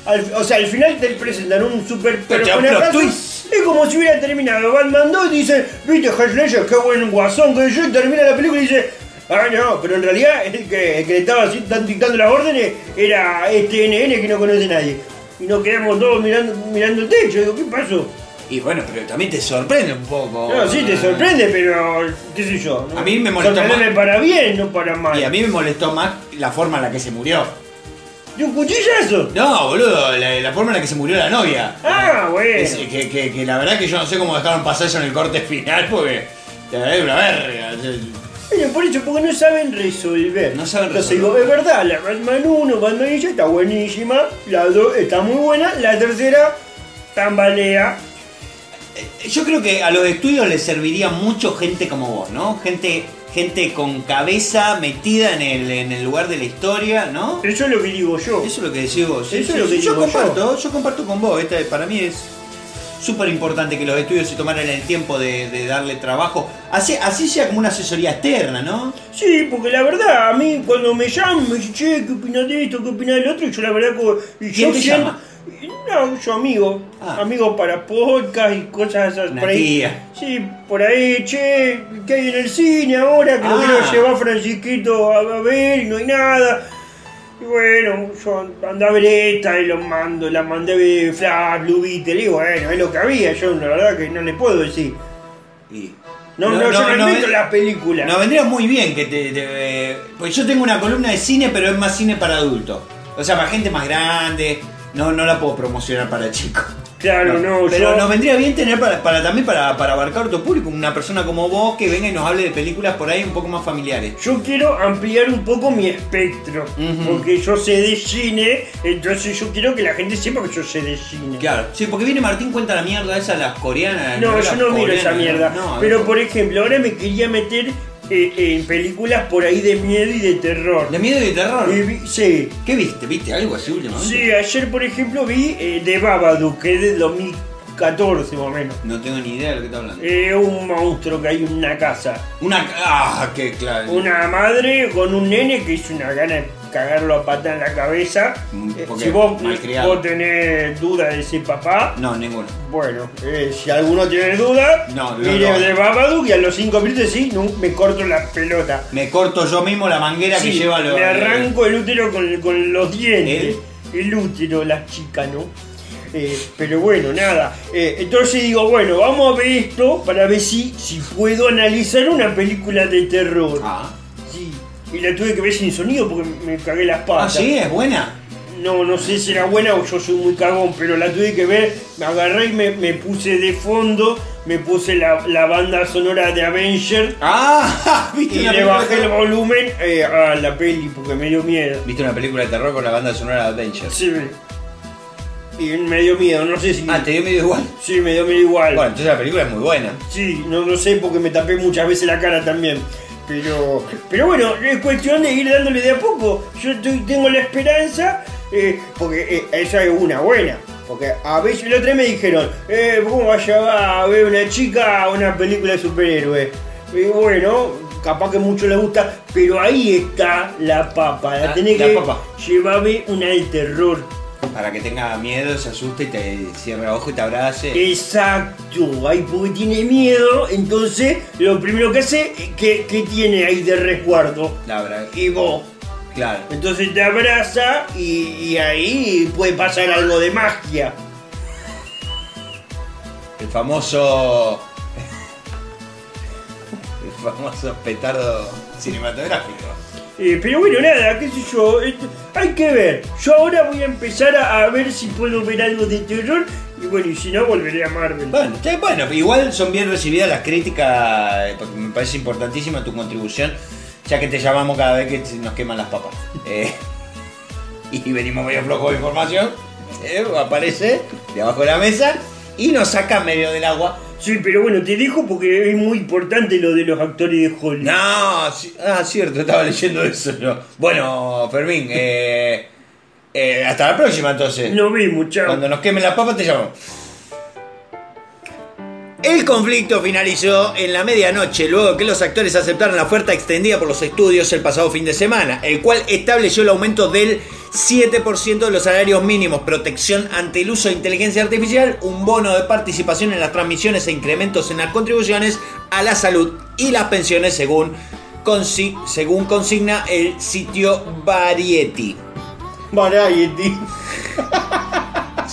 Al- o sea, al final te presentan un super Pero plot twist. Es como si hubiera terminado Batman 2 y dice, viste, Heath Ledger, qué buen guasón que yo, y termina la película y dice, ah, no, pero en realidad el que, el que le estaba así, tan dictando las órdenes era este NN que no conoce nadie. Y nos quedamos todos mirando, mirando el techo. Digo, ¿qué pasó? Y bueno, pero también te sorprende un poco. No, sí, te sorprende, pero qué sé yo. ¿no? A mí me molestó Sorprendeme más. para bien, no para mal. Y a mí me molestó más la forma en la que se murió. ¿De un cuchillazo? No, boludo, la, la forma en la que se murió la novia. Ah, bueno. Es- que, que- que la verdad que yo no sé cómo dejaron pasar eso en el corte <laughs> final porque la verdad es una verga. Bueno, por eso, porque no saben resolver. No saben Entonces resolver. digo, es verdad, la Batman 1, Batman Ninja está buenísima, la 2 está muy buena, la tercera tambalea. Yo creo que a los estudios les serviría mucho gente como vos, ¿no? Gente, gente con cabeza metida en el, en el lugar de la historia, ¿no? Eso es lo que digo yo. Eso es lo que decís vos. Eso es lo que yo digo yo. comparto, yo. comparto con vos. Esta, para mí es súper importante que los estudios se tomaran el tiempo de, de darle trabajo. Así, así sea como una asesoría externa, ¿no? Sí, porque la verdad, a mí cuando me llaman me dicen, che, ¿qué opinas de esto? ¿Qué opinas del otro? Y yo la verdad que... y ¿Quién yo te siento- llama? No, yo amigo. Ah. Amigo para podcast y cosas esas Una por ahí. tía. Sí, por ahí, che, ¿qué hay en el cine ahora? Que lo Ah. quiero llevar Francisquito a, ver y no hay nada. Y bueno, yo andé a ver esta y lo mando, la mandé a ver Flash, Blue Beetle, y bueno, es lo que había, yo la verdad que no le puedo decir. Y- No, no, yo no, invento ven- la película. Nos vendría muy bien que te, te- Pues yo tengo una columna de cine, pero es más cine para adultos. O sea, para gente más grande. No, no la puedo promocionar para chicos. Claro, no, Pero yo- nos vendría bien tener para, para- también para, para abarcar otro público, una persona como vos que venga y nos hable de películas por ahí un poco más familiares. Yo quiero ampliar un poco mi espectro, porque yo sé de cine, entonces yo quiero que la gente sepa que yo sé de cine. Claro, sí, porque viene Martín cuenta la mierda esa, las coreanas. No, las yo no miro coreanas, esa mierda. no, Pero no. por ejemplo, ahora me quería meter eh, en películas por ahí de miedo y de terror. De miedo y de terror. Vi- sí. ¿Qué viste? ¿Viste algo así últimamente? Sí, ayer por ejemplo vi eh, The Babadook, que es del 2014 más o menos. No tengo ni idea de lo que está hablando. Eh, un monstruo que hay en una casa. Una. ¡Ah! ¡Qué claro! Una madre con un nene que hizo una gana de cagarlo a pata en la cabeza. Mm, Eh, porque si vos, malcriado. vos tenés duda de ese papá, No, ninguno. bueno, eh, si alguno tiene duda, No, no, mire no. de Babadook y a los 5 minutos sí, no, me corto la pelota. Me corto yo mismo la manguera que lleva los. me arranco el útero con, con los dientes. ¿El? El útero, la chica, ¿no? Eh, pero bueno, nada. Eh, entonces digo, bueno, vamos a ver esto para ver si, si puedo analizar una película de terror. Ah. Y la tuve que ver sin sonido porque me cagué las Ah, patas. sí, es buena. No, no sé si era buena o yo soy muy cagón, pero la tuve que ver. Me agarré y me, me puse de fondo, me puse la, la banda sonora de Avenger Ah, <laughs> ¿viste y una le película bajé de el volumen eh, a la peli porque me dio miedo. ¿Viste una película de terror con la banda sonora de Avengers? Sí, y me dio miedo, no sé si. Ah, te dio medio igual. Sí, me dio miedo igual. Bueno, entonces la película es muy buena. Sí, no lo sé porque me tapé muchas veces la cara también. Pero, pero bueno, es cuestión de ir dándole de a poco. Yo estoy- tengo la esperanza, eh, porque eh, esa es una buena. Porque a veces otro día me dijeron, eh, ¿cómo vas a llevar a ver una chica a una película de superhéroes? Y bueno, capaz que mucho le gusta, pero ahí está la papa. La Ah, tenés la que papa. llevarme una de terror. Para que tenga miedo, se asuste y te cierre ojo y te abrace. Exacto, ahí porque tiene miedo, entonces lo primero que hace, que, que tiene ahí de resguardo? La verdad. Y vos. Claro. Entonces te abraza y, y ahí puede pasar algo de magia. El famoso. <laughs> El famoso petardo cinematográfico. Eh, pero bueno, nada, qué sé yo, esto- hay que ver. Yo ahora voy a empezar a, a ver si puedo ver algo de terror y bueno, y si no, volveré a Marvel. Bueno, bueno, igual son bien recibidas las críticas, eh, porque me parece importantísima tu contribución, ya que te llamamos cada vez que nos queman las papas. Eh, <laughs> y venimos medio flojos de información, eh, aparece de abajo de la mesa y nos saca medio del agua. Sí, pero bueno, te dejo porque es muy importante lo de los actores de Hollywood. No, ah, cierto, estaba leyendo eso yo. Bueno, Fermín, eh, eh, hasta la próxima entonces. Nos vemos, chao. Cuando nos quemen las papas te llamo. El conflicto finalizó en la medianoche luego que los actores aceptaron la oferta extendida por los estudios el pasado fin de semana, el cual estableció el aumento del 7% de los salarios mínimos, protección ante el uso de inteligencia artificial, un bono de participación en las transmisiones e incrementos en las contribuciones a la salud y las pensiones según, consi- según consigna el sitio Variety. Variety. <laughs>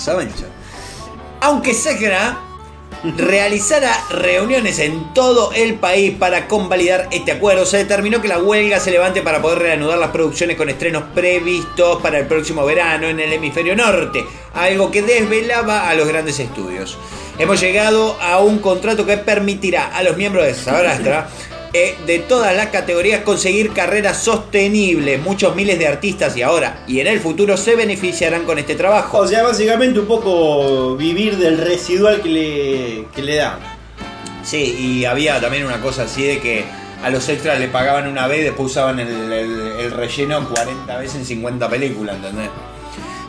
Aunque Segra realizara reuniones en todo el país para convalidar este acuerdo, se determinó que la huelga se levante para poder reanudar las producciones con estrenos previstos para el próximo verano en el hemisferio norte, algo que desvelaba a los grandes estudios. Hemos llegado a un contrato que permitirá a los miembros de Sabrastra eh, de todas las categorías conseguir carreras sostenibles. Muchos miles de artistas y ahora y en el futuro se beneficiarán con este trabajo. O sea, básicamente un poco vivir del residual que le, que le dan. Sí, y había también una cosa así de que a los extras le pagaban una vez y después usaban el, el- el relleno 40 veces en 50 películas, ¿entendés?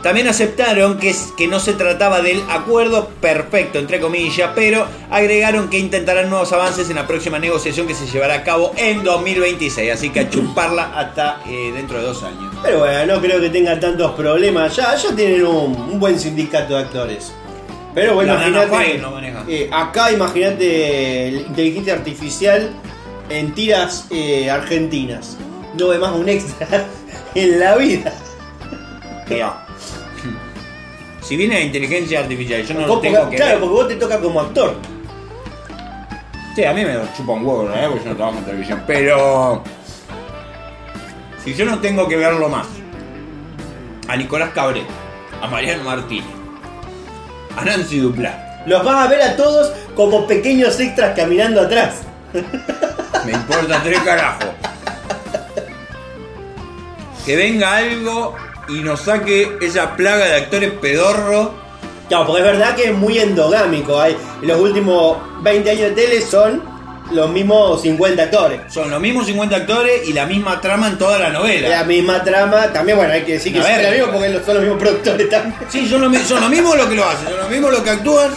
También aceptaron que, que no se trataba del acuerdo perfecto, entre comillas, pero agregaron que intentarán nuevos avances en la próxima negociación que se llevará a cabo en 2026. Así que a chuparla hasta eh, dentro de dos años. Pero bueno, no creo que tengan tantos problemas. Ya, ya tienen un, un buen sindicato de actores. Pero bueno, imagínate. No eh, acá imagínate inteligencia artificial en tiras eh, argentinas. No ve más un extra <laughs> en la vida. Mira. Si viene la inteligencia artificial, yo no lo tengo que claro, ver. porque vos te toca como actor. Sí, a mí me chupa un huevo, ¿eh? porque yo no trabajo en televisión. Pero. Si yo no tengo que verlo más. A Nicolás Cabré, a Mariano Martínez, a Nancy Duplá. Los vas a ver a todos como pequeños extras caminando atrás. Me importa tres carajos. Que venga algo y nos saque esa plaga de actores pedorros. Claro, porque es verdad que es muy endogámico. Hay, los últimos 20 años de tele son los mismos 50 actores. Son los mismos 50 actores y la misma trama en toda la novela. La misma trama, también bueno, hay que decir que son los mismos porque son los mismos productores también. Sí, son lo, mi- son lo mismo lo que lo hacen, son lo mismo lo que actúan.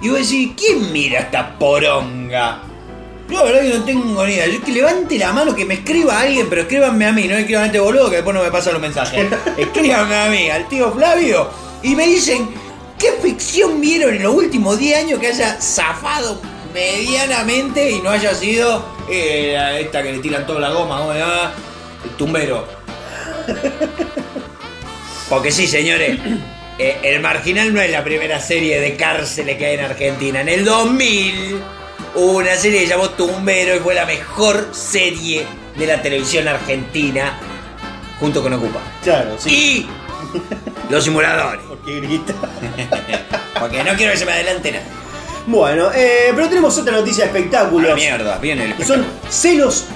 Y vos decís, ¿quién mira esta poronga? Yo la verdad que no tengo ni idea. Yo que levante la mano, que me escriba alguien, pero escríbanme a mí, no escriban a este boludo que después no me pasa los mensajes. <laughs> Escríbanme a mí, al tío Flavio, y me dicen, ¿qué ficción vieron en los últimos 10 años que haya zafado medianamente y no haya sido eh, esta que le tiran toda la goma, ¿cómo llama? El tumbero. <laughs> Porque sí, señores, eh, El Marginal no es la primera serie de cárceles que hay en Argentina. En el 2000 hubo una serie que se llamó Tumbero y fue la mejor serie de la televisión argentina, junto con Ocupa. Claro, sí. Y Los Simuladores. <laughs> Porque grita. <laughs> Porque no quiero que se me adelante nada. Bueno, eh, pero tenemos otra noticia de A la espectáculos. mierda, viene el que son celos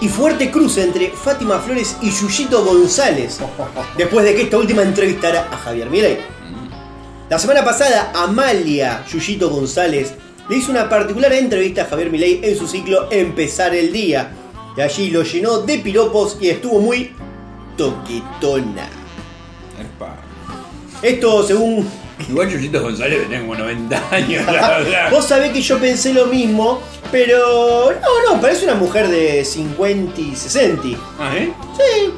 y fuerte cruce entre Fátima Flores y Yuyito González. <laughs> Después de que esta última entrevistara a Javier Milei. La semana pasada, Amalia Yuyito González le hizo una particular entrevista a Javier Milei en su ciclo Empezar el Día. Y allí lo llenó de piropos y estuvo muy toquetona. Epa. Esto según Igual Chuyito González tenía como 90 años, la <laughs> verdad. Vos sabés que yo pensé lo mismo, pero no, no, parece una mujer de 50 y 60. ¿Ah, eh? Sí.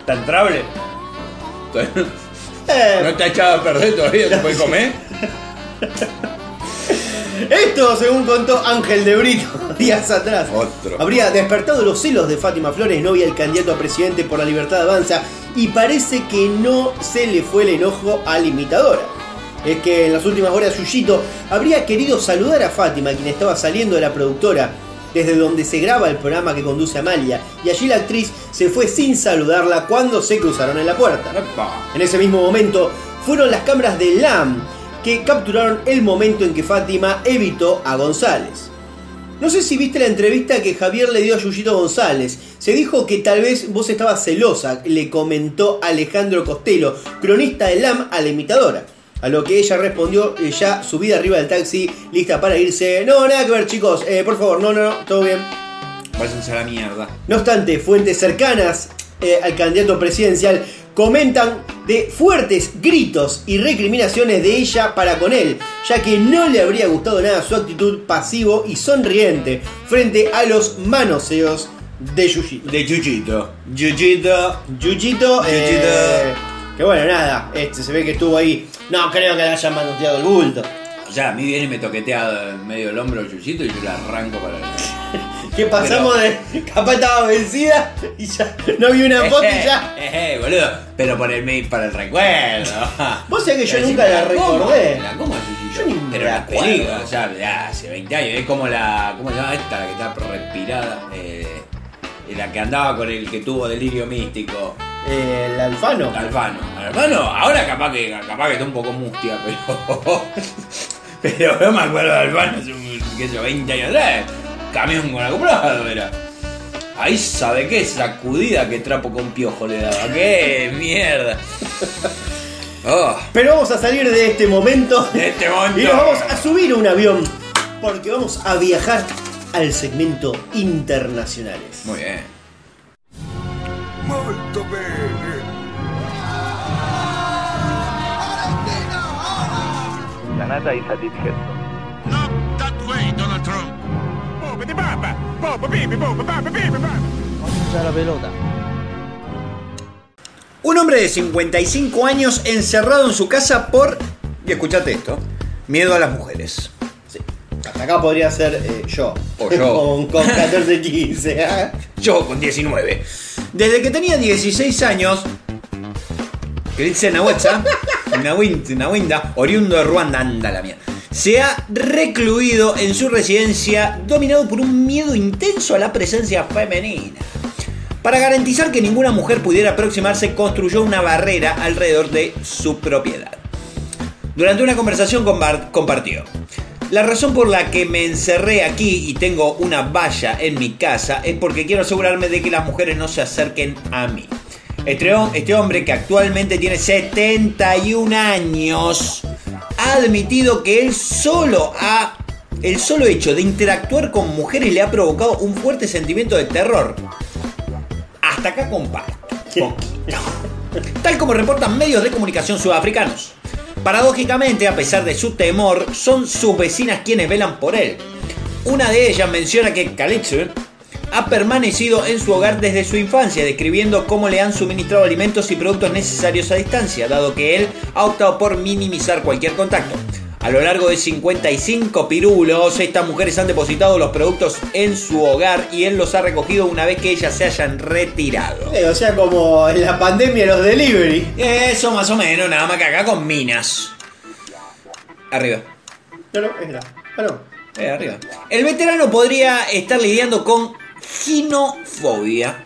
¿Está entrable? Eh, ¿No está echado a perder todavía? ¿Se puede <laughs> comer? <laughs> Esto, según contó Ángel de Brito <laughs> días atrás, Otro. habría despertado los celos de Fátima Flores, novia del candidato a presidente por la Libertad Avanza, y parece que no se le fue el enojo a la imitadora. Es que en las últimas horas Yuyito habría querido saludar a Fátima, quien estaba saliendo de la productora, desde donde se graba el programa que conduce Amalia, y allí la actriz se fue sin saludarla cuando se cruzaron en la puerta. En ese mismo momento fueron las cámaras de LAM que capturaron el momento en que Fátima evitó a González. No sé si viste la entrevista que Javier le dio a Yuyito González. Se dijo que tal vez vos estabas celosa, le comentó Alejandro Costello, cronista de LAM a la imitadora. A lo que ella respondió eh, ya subida arriba del taxi, lista para irse. No, nada que ver chicos, eh, por favor, no, no, no, todo bien. Váyanse a la mierda. No obstante, fuentes cercanas eh, al candidato presidencial comentan de fuertes gritos y recriminaciones de ella para con él, ya que no le habría gustado nada su actitud pasivo y sonriente frente a los manoseos de Yuyito. De Chuchito. Chuchito. Yuyito, eh, que bueno, nada, este se ve que estuvo ahí. No creo que le hayan manoseado el bulto. O sea, a mí viene y me toquetea en medio del hombro Chuchito y yo la arranco para el... <laughs> Que pasamos de. capaz estaba vencida y ya no vi una foto y ya. <laughs> Eh, eh, boludo. Pero por el, para el recuerdo. <laughs> Vos sabés que yo nunca la coma, recordé. La Chuchito. Yo Pero la película, o sea, de hace 20 años. Es como la. ¿Cómo se llama esta? La que está respirada. Eh, la que andaba con el que tuvo delirio místico. Eh, el Alfano. Alfano. Alfano, ahora capaz que capaz que está un poco mustia, pero. <laughs> pero no me acuerdo de Alfano hace un, qué sé yo, 20 años atrás. Camión con acoplado era. Ahí sabe qué sacudida que trapo con piojo le daba. ¡Qué mierda! Oh, Pero vamos a salir de este momento de este momento. y nos vamos a subir a un avión porque vamos a viajar al segmento internacionales. Muy bien. Molto bene. Canada is a Un hombre de 55 años encerrado en su casa por, y escuchate esto, miedo a las mujeres. Sí. Hasta acá podría ser eh, yo. O yo. <laughs> con, con 14, 15. ¿eh? Yo con 19. Desde que tenía 16 años, que dice Nawinda, oriundo de Ruanda, anda la mía, se ha recluido en su residencia dominado por un miedo intenso a la presencia femenina. Para garantizar que ninguna mujer pudiera aproximarse, construyó una barrera alrededor de su propiedad. Durante una conversación combar- compartió. La razón por la que me encerré aquí y tengo una valla en mi casa es porque quiero asegurarme de que las mujeres no se acerquen a mí. Este, este hombre que actualmente tiene 71 años ha admitido que él solo ha el solo hecho de interactuar con mujeres le ha provocado un fuerte sentimiento de terror. Hasta acá comparto. Poquito. Tal como reportan medios de comunicación sudafricanos. Paradójicamente, a pesar de su temor, son sus vecinas quienes velan por él. Una de ellas menciona que Calypso ha permanecido en su hogar desde su infancia, describiendo cómo le han suministrado alimentos y productos necesarios a distancia, dado que él ha optado por minimizar cualquier contacto. A lo largo de 55 pirulos, estas mujeres han depositado los productos en su hogar y él los ha recogido una vez que ellas se hayan retirado. Eh, o sea, como en la pandemia los delivery. Eso más o menos, nada más que acá con minas. Arriba. No, no, es la. Ah, no. Eh, arriba. El veterano podría estar lidiando con ginofobia.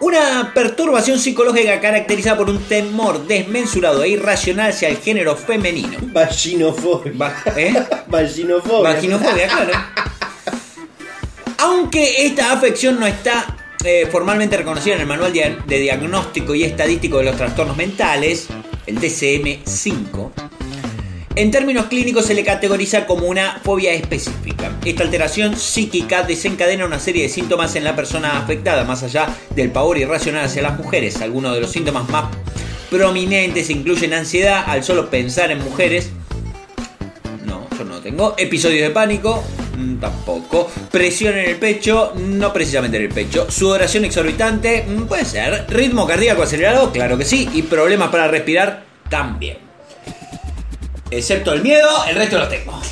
Una perturbación psicológica caracterizada por un temor desmensurado e irracional hacia el género femenino. Vaginofobia. Va- ¿eh? <laughs> Vaginofobia. Vaginofobia, claro. Aunque esta afección no está eh, formalmente reconocida en el Manual de Diagnóstico y Estadístico de los Trastornos Mentales, el DCM-5, en términos clínicos se le categoriza como una fobia específica. Esta alteración psíquica desencadena una serie de síntomas en la persona afectada, más allá del pavor irracional hacia las mujeres. Algunos de los síntomas más prominentes incluyen ansiedad al solo pensar en mujeres, no, yo no tengo. Episodios de pánico, mm, tampoco. Presión en el pecho, no precisamente en el pecho. Sudoración exorbitante, mm, puede ser. Ritmo cardíaco acelerado, claro que sí. Y problemas para respirar, también. Excepto el miedo, el resto lo tengo. <laughs>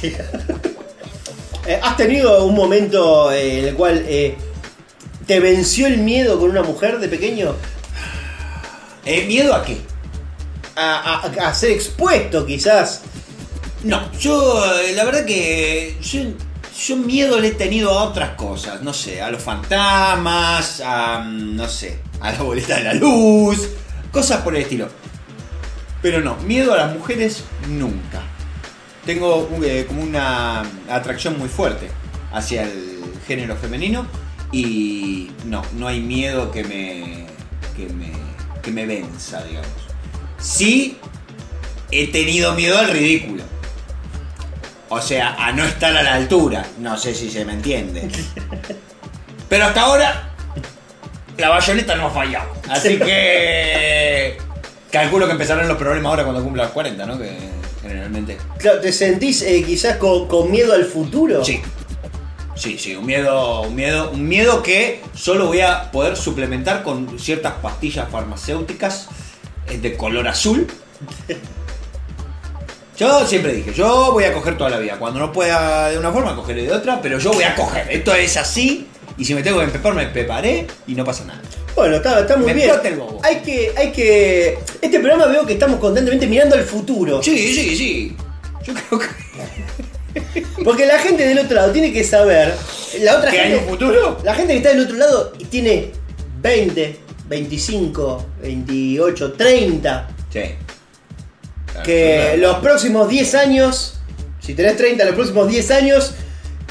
Eh, ¿Has tenido un momento eh, en el cual eh, te venció el miedo con una mujer de pequeño? ¿Miedo a qué? A, a- a ser expuesto, quizás. No, yo la verdad que yo, yo miedo le he tenido a otras cosas, no sé, a los fantasmas, a mm, no sé, a la boleta de la luz, cosas por el estilo. Pero no, miedo a las mujeres nunca. Tengo eh, como una atracción muy fuerte hacia el género femenino y no, no hay miedo que me que me que me venza, digamos. Sí he tenido miedo al ridículo. O sea, a no estar a la altura. No sé si se me entiende. <laughs> Pero hasta ahora, la bayoneta no ha fallado. Así que. Calculo que empezarán los problemas ahora cuando cumpla los 40, ¿no? Que generalmente. Claro, ¿Te sentís eh, quizás con, con miedo al futuro? Sí. Sí, sí, un miedo, un miedo, un miedo que solo voy a poder suplementar con ciertas pastillas farmacéuticas eh, de color azul. <laughs> Yo siempre dije, yo voy a coger toda la vida. Cuando no pueda de una forma, cogeré de otra, pero yo voy a coger. Esto es así. Y si me tengo que empepar, me preparé y no pasa nada. Bueno, está, está muy Me bien. explota el bobo. Hay que, hay que. Este programa veo que estamos constantemente mirando al futuro. Sí, sí, sí. Yo creo que. <laughs> Porque la gente del otro lado tiene que saber. La otra ¿Que hay gente. un futuro? La gente que está del otro lado y tiene 20, 25, 28, 30. Sí. Que los próximos 10 años, si tenés 30, los próximos 10 años,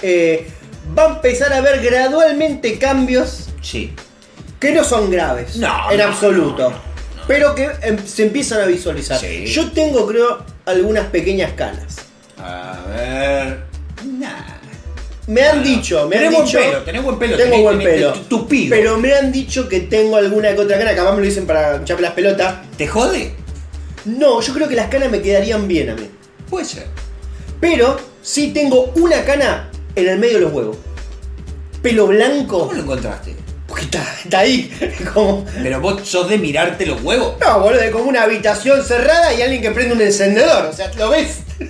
eh, va a empezar a haber gradualmente cambios Sí. Que no son graves. No, en no, absoluto. no. Pero que em, se empiezan a visualizar. Sí. Yo tengo, creo, algunas pequeñas canas. A ver. Nah. Me han dicho, me Tenés han buen dicho. pelo, tenés buen pelo, Tengo tenés- buen tenés- pelo. tupido. Pero me han dicho que tengo alguna que otra cana, capaz me lo dicen para echarme las pelotas. ¿Te jode? No, yo creo que las canas me quedarían bien a mí. Puede ser. Pero sí tengo una cana en el medio de los huevos. Pelo blanco. ¿Cómo lo encontraste? Está, está ahí. <laughs> Como. Pero vos sos de mirarte los huevos. No, boludo, es como una habitación cerrada y alguien que prende un encendedor. O sea, lo ves. <laughs>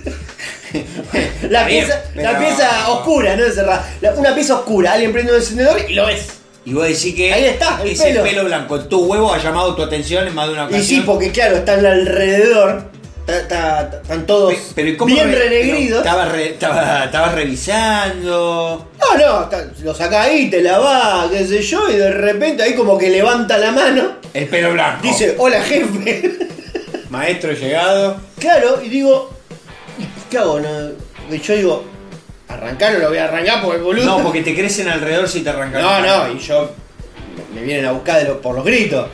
la Está bien, pieza, la pieza oscura, no es cerrada. La- una pieza oscura, alguien prende un encendedor y lo ves. Y vos decís que Ahí está, el ese pelo. pelo. blanco tu huevo ha llamado tu atención en más de una ocasión. Y sí, porque claro, están alrededor. Están todos Pe- Pero ¿y cómo bien re- renegridos. Estabas re- estaba- estabas revisando. No, no, lo saca ahí, te la va, qué sé yo, y de repente ahí como que levanta la mano, El pelo blanco. dice, hola jefe. <laughs> maestro llegado. claro, y digo, ¿y ¿qué hago? No, y yo digo, arrancar no lo voy a arrancar porque boludo. No, porque te crecen alrededor si te arrancan. No, no, y yo me vienen a buscar de lo- por los gritos.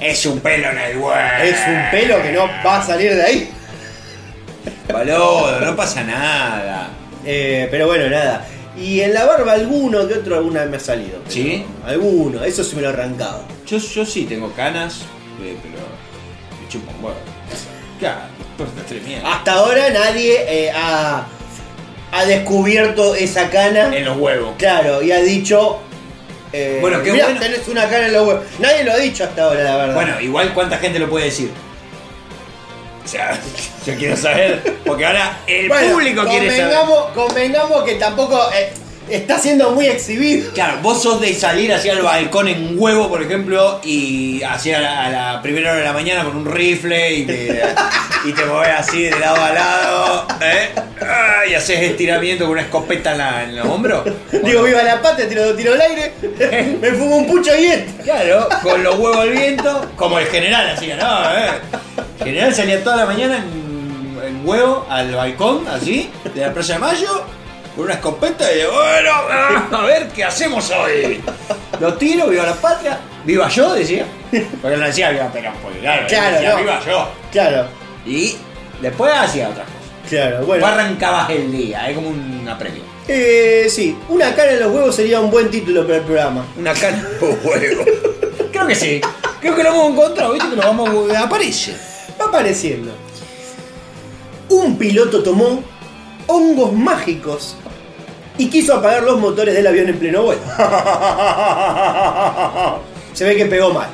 Es un pelo en el huevo. Es un pelo que no va a salir de ahí. Boludo, no pasa nada. Eh, pero bueno, nada. Y en la barba alguno que otro alguna vez me ha salido. pero ¿Sí? Alguno, eso sí me lo he arrancado. Yo, yo sí tengo canas, eh, pero me chupo un huevo. Claro, pues te tremendo. Hasta ahora nadie eh, ha, ha descubierto esa cana. En los huevos. Claro, y ha dicho. Eh, Bueno, qué "Mirá, bueno". tenés una cana en los huevos. Nadie lo ha dicho hasta ahora, la verdad. Bueno, igual cuánta gente lo puede decir. O sea, <laughs> yo quiero saber, porque ahora el Bueno, público quiere saber. convengamos, convengamos que tampoco eh, está siendo muy exhibido. Claro, vos sos de salir hacia el balcón en huevo, por ejemplo, y hacia la, a la primera hora de la mañana con un rifle y te, <laughs> y te mueves así de lado a lado, ¿eh? Y haces estiramiento con una escopeta en, la, en los hombros. Digo, viva la patria, tiro, tiro al aire, <laughs> me fumo un pucho y esto. Claro, con los huevos al viento, como el general hacía, ¿no? ¿Eh? El general salía toda la mañana en, en huevo al balcón, así, de la Plaza de Mayo, con una escopeta y de, bueno, ah, a ver qué hacemos hoy. Lo tiro, viva la patria, viva yo, decía. Porque no decía viva Perón, porque claro, Claro, decía, no. viva yo. Claro, Y después hacía otras cosas. claro, bueno. Después arrancabas el día, es como una previa. Eh, sí, una cara en los huevos sería un buen título para el programa. Una cana de <laughs> huevo. Creo que sí. Creo que lo hemos encontrado, ¿viste? Que lo vamos a... aparece. Va apareciendo. Un piloto tomó hongos mágicos y quiso apagar los motores del avión en pleno vuelo. <laughs> Se ve que pegó mal.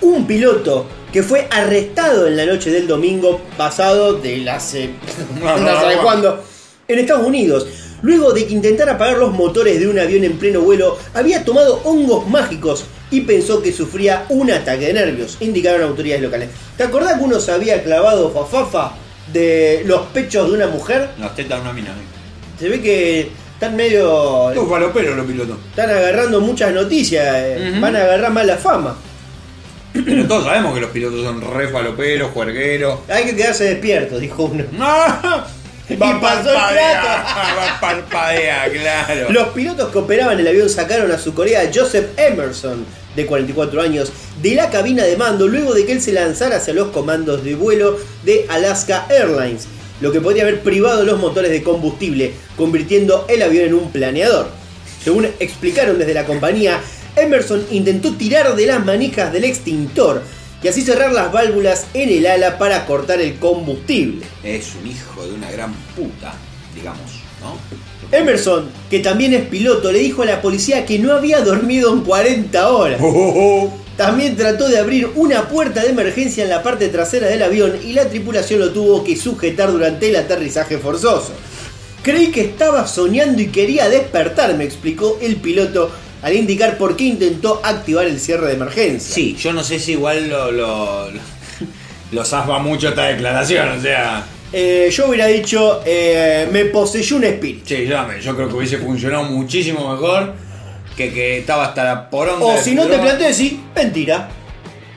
Un piloto que fue arrestado en la noche del domingo pasado del hace <laughs> <laughs> no sabe cuándo en Estados Unidos. Luego de que intentara apagar los motores de un avión en pleno vuelo, había tomado hongos mágicos y pensó que sufría un ataque de nervios, indicaron autoridades locales. ¿Te acordás que uno se había clavado fafafa de los pechos de una mujer? Las tetas de una mina. Se ve que están medio... Tú faloperos los pilotos. Están agarrando muchas noticias, eh, van a agarrar mala fama. Pero todos sabemos que los pilotos son re faloperos, juergueros. Hay que quedarse despierto, dijo uno. <laughs> y pasó el Va parpadea, claro. Los pilotos que operaban el avión sacaron a su colega Joseph Emerson, de 44 años, de la cabina de mando luego de que él se lanzara hacia los comandos de vuelo de Alaska Airlines, lo que podría haber privado los motores de combustible, convirtiendo el avión en un planeador. Según explicaron desde la compañía, Emerson intentó tirar de las manijas del extintor y así cerrar las válvulas en el ala para cortar el combustible. Es un hijo de una gran puta, digamos, ¿no? Emerson, que también es piloto, le dijo a la policía que no había dormido en 40 horas. También trató de abrir una puerta de emergencia en la parte trasera del avión y la tripulación lo tuvo que sujetar durante el aterrizaje forzoso. Creí que estaba soñando y quería despertar, me explicó el piloto al indicar por qué intentó activar el cierre de emergencia. Sí, yo no sé si igual lo, lo, lo, lo zafba mucho esta declaración, o sea. Eh, yo hubiera dicho, eh, me poseyó un espíritu. Sí, yo creo que hubiese funcionado muchísimo mejor que que estaba hasta la poronga. O si no te broma. plantees, sí, mentira.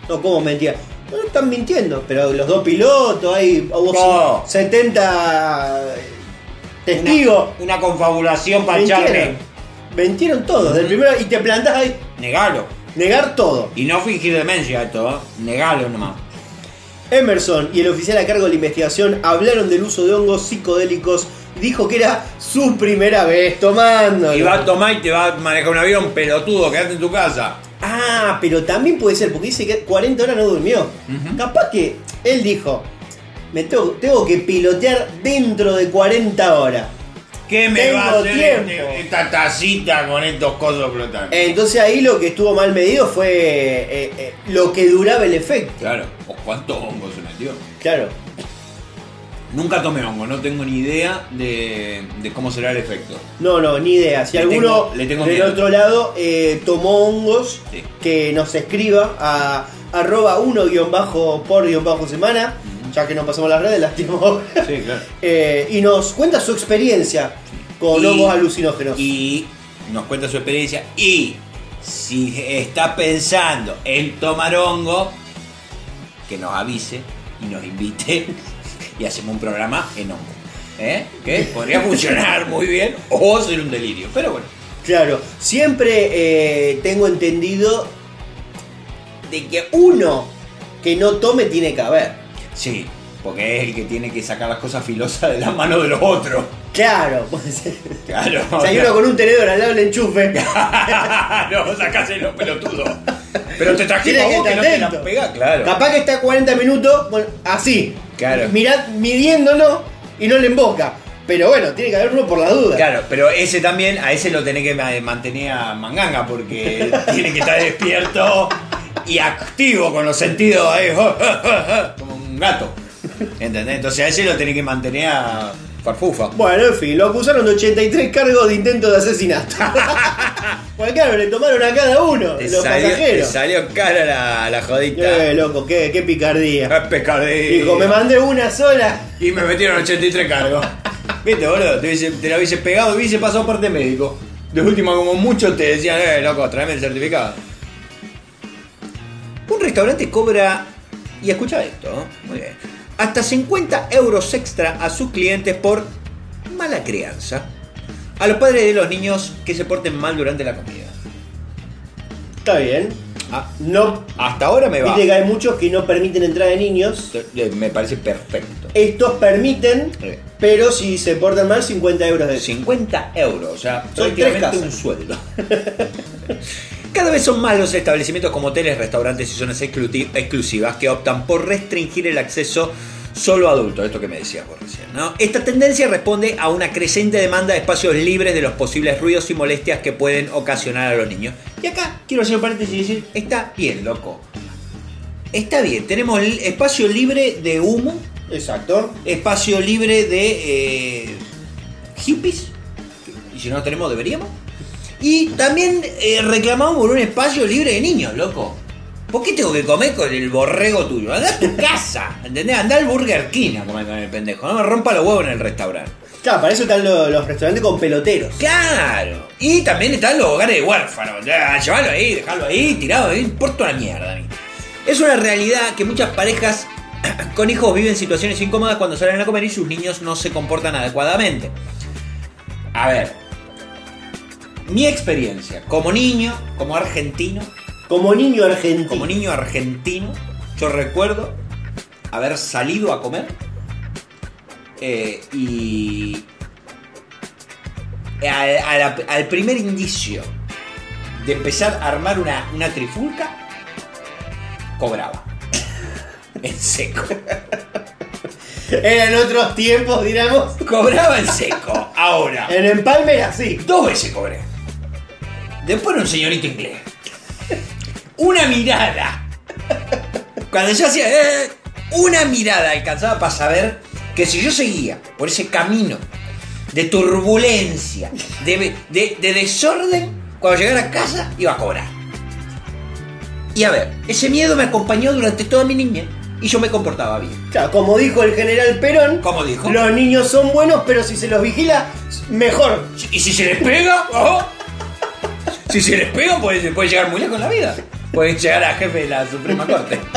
No, ¿cómo mentira? No están mintiendo, pero los dos pilotos, hay hubo No. 70 testigos. Una confabulación para echarle. Mentieron todos, del primero, y te plantás ahí, Negalo. negar todo. Y no fingir demencia esto, ¿eh? Negalo nomás. Emerson y el oficial a cargo de la investigación hablaron del uso de hongos psicodélicos dijo que era su primera vez tomando. Y va a tomar y te va a manejar un avión pelotudo, quedate en tu casa. Ah, pero también puede ser, porque dice que 40 horas no durmió. Capaz que él dijo, me tengo, tengo que pilotear dentro de 40 horas. ¿Qué me Tengo va a hacer tiempo. este- esta tacita con estos cosos flotando? Entonces ahí lo que estuvo mal medido fue eh, eh, lo que duraba el efecto. Claro, ¿o cuánto hongo se metió? Claro. Nunca tomé hongo, no tengo ni idea de, de cómo será el efecto. No, no, ni idea. Si Le alguno tengo- le tengo del miedo. otro lado eh, tomó hongos, Sí. que nos escriba a arroba 1 bajo por guion bajo semana, ya que nos pasamos las redes, <laughs> las tiramos. Sí, claro. Eh, y nos cuenta su experiencia con Y- hongos alucinógenos. Y nos cuenta su experiencia. Y si está pensando en tomar hongo, que nos avise y nos invite y hacemos un programa en hongo. ¿Eh? Que podría funcionar muy bien o ser un delirio. Pero bueno. Claro, siempre eh, tengo entendido de que uno que no tome tiene que haber. Sí, porque es el que tiene que sacar las cosas filosas de las manos de los otros. Claro, <laughs> puede ser. Claro. Si hay uno con un tenedor al lado del enchufe. <laughs> no, sacáselo, pelotudo. Pero te trajiste Tiene que vos que no te la pega, claro. Capaz que está 40 minutos bueno, así. Claro. Mirad, midiéndolo y no le emboca. Pero bueno, tiene que haber uno por la duda. Claro, pero ese también, a ese lo tenés que ma- mantener a manganga porque <laughs> tiene que estar despierto y activo con los sentidos ahí, <laughs> como un gato. ¿Entendés? Entonces a ese lo tenés que mantener a farfufa. Bueno, en fin, lo acusaron de 83 cargos de intento de asesinato. <laughs> pues claro, le tomaron a cada uno, Te los salió, te pasajeros. salió cara la, la jodita. Eh, loco, qué, qué picardía. Es pescadilla. Dijo, me mandé una sola. Y me metieron 83 cargos. ¿Viste, boludo? Te, hubiese- te la hubiese pegado y hubiese pasado parte médico. De última, como muchos te decían, eh, loco, tráeme el certificado. Un restaurante cobra, y escucha esto, ¿eh? muy bien, hasta 50 euros extra a sus clientes por mala crianza. A los padres de los niños que se porten mal durante la comida. Está bien. Ah, No, hasta ahora me va. viste que hay muchos que no permiten entrar de niños. Me parece perfecto. Estos permiten, Sí. pero si se portan mal, 50 euros de 50 euros, o sea, Son prácticamente un sueldo. <laughs> Cada vez son más los establecimientos como hoteles, restaurantes y zonas exclusivas que optan por restringir el acceso solo a adultos, esto que me decías vos recién. ¿no? Esta tendencia responde a una creciente demanda de espacios libres de los posibles ruidos y molestias que pueden ocasionar a los niños. Y acá quiero hacer un paréntesis y decir, está bien, loco. Está bien, tenemos espacio libre de humo, Exacto. espacio libre de eh, hippies, y si no lo tenemos deberíamos. Y también eh, reclamamos por un espacio libre de niños, loco. ¿Por qué tengo que comer con el borrego tuyo? Anda a tu casa, ¿entendés? Anda al Burger King a comer con el pendejo. No me rompa los huevos en el restaurante. Claro, para eso están los, los restaurantes con peloteros. Claro. Y también están los hogares de huérfanos. Llévalo ahí, dejarlo ahí, tirado ahí, importa una mierda. a mí. Es una realidad que muchas parejas <coughs> con hijos viven situaciones incómodas cuando salen a comer y sus niños no se comportan adecuadamente. A ver. Mi experiencia como niño, como argentino, Como niño argentino. como niño argentino, yo recuerdo haber salido a comer eh, y al, primer indicio de empezar a armar una, una trifulca, cobraba. <laughs> En seco. Eran otros tiempos, digamos. Cobraba en seco. Ahora. En Empalme era así. Dos veces cobré. Después era un señorito inglés. Una mirada. Cuando yo hacía. eh, una mirada alcanzaba para saber que si yo seguía por ese camino de turbulencia, de, de- de desorden, cuando llegara a casa iba a cobrar. Y a ver, ese miedo me acompañó durante toda mi niñez y yo me comportaba bien. Claro, como dijo el general Perón. ¿Cómo dijo? Los niños son buenos, pero si se los vigila, mejor. Y si se les pega, ojo. Si se les pega, puede, puede llegar muy lejos en la vida. Pueden llegar a jefe de la Suprema Corte. <laughs>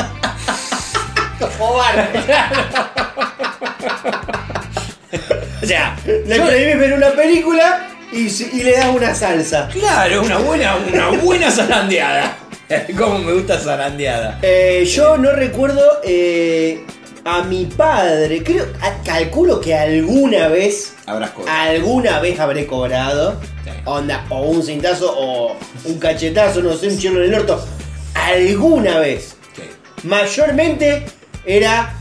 O sea, Le prohíbes ver una película y le das una salsa. claro, una buena, una buena <laughs> zarandeada. <laughs> Como me gusta zarandeada. Eh, yo no recuerdo eh, a mi padre, creo, a- calculo que alguna vez, Habrás cobrado. alguna vez habré cobrado, Sí. onda, o un cintazo o un cachetazo, no sé, un chirlo en el orto, alguna vez. Sí. Mayormente era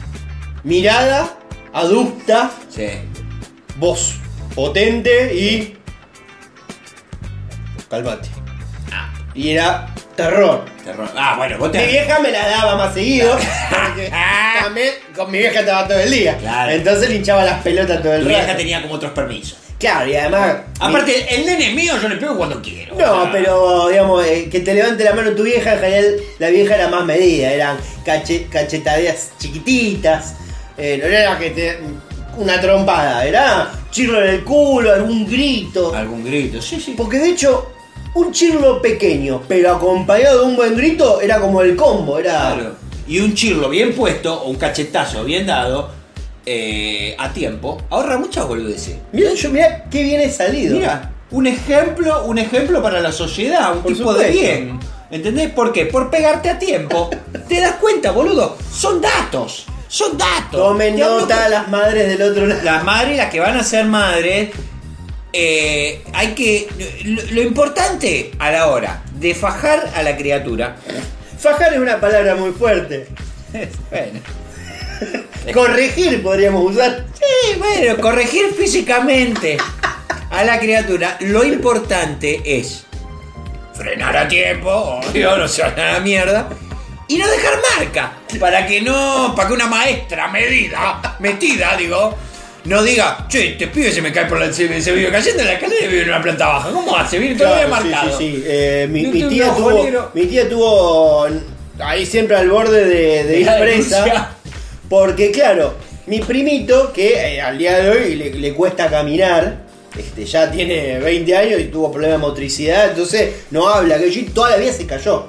mirada, aducta, Sí. voz potente y. Calmate. Y era terror. Terror. Ah, bueno, vos Mi te. vieja me la daba más seguido. <laughs> Porque <laughs> también con mi vieja estaba todo el día. Claro. Entonces le hinchaba las pelotas todo el día. vieja tenía como otros permisos. Claro, y además. Aparte, el nene es mío, yo le pego cuando quiero. mi- No, O sea, pero digamos, eh, que te levante la mano tu vieja, en general la vieja era más medida, eran cache- cachetadeas chiquititas, eh, no era que te. una trompada, era chirlo en el culo, algún grito. Algún grito, sí, sí. Porque de hecho, un chirlo pequeño, pero acompañado de un buen grito, era como el combo, era. Claro. Y un chirlo bien puesto, o un cachetazo bien dado, eh, a tiempo, ahorra muchas boludeces. Mira, yo, mira qué bien he salido. Mira, un ejemplo, un ejemplo para la sociedad, un Por tipo de bien. ¿Entendés? ¿Por qué? Por pegarte a tiempo. <laughs> ¿Te das cuenta, boludo? Son datos. Son datos. Tomen nota con- las madres del otro lado. Las madres, las que van a ser madres, eh, hay que. Lo, lo importante a la hora de fajar a la criatura. Fajar es una palabra muy fuerte. <laughs> Bueno. <laughs> Corregir podríamos usar. Sí, bueno, corregir físicamente a la criatura. Lo importante es frenar a tiempo, obvio, no se haga la mierda. Y no dejar marca. Para que no. Para que una maestra medida, metida, digo. No diga, che, este pibe se me cae por la. Se, se vive cayendo en la escalera y vive en una planta baja. ¿Cómo hace? Viene todavía Claro, sí, marcado. sí, sí. Eh, mi, No mi tía tuvo, mi tía tuvo ahí siempre al borde de, de ir La presa. Porque claro, mi primito, que eh, al día de hoy le, le cuesta caminar, este, ya tiene 20 años y tuvo problemas de motricidad, entonces no habla, que yo toda la vida se cayó.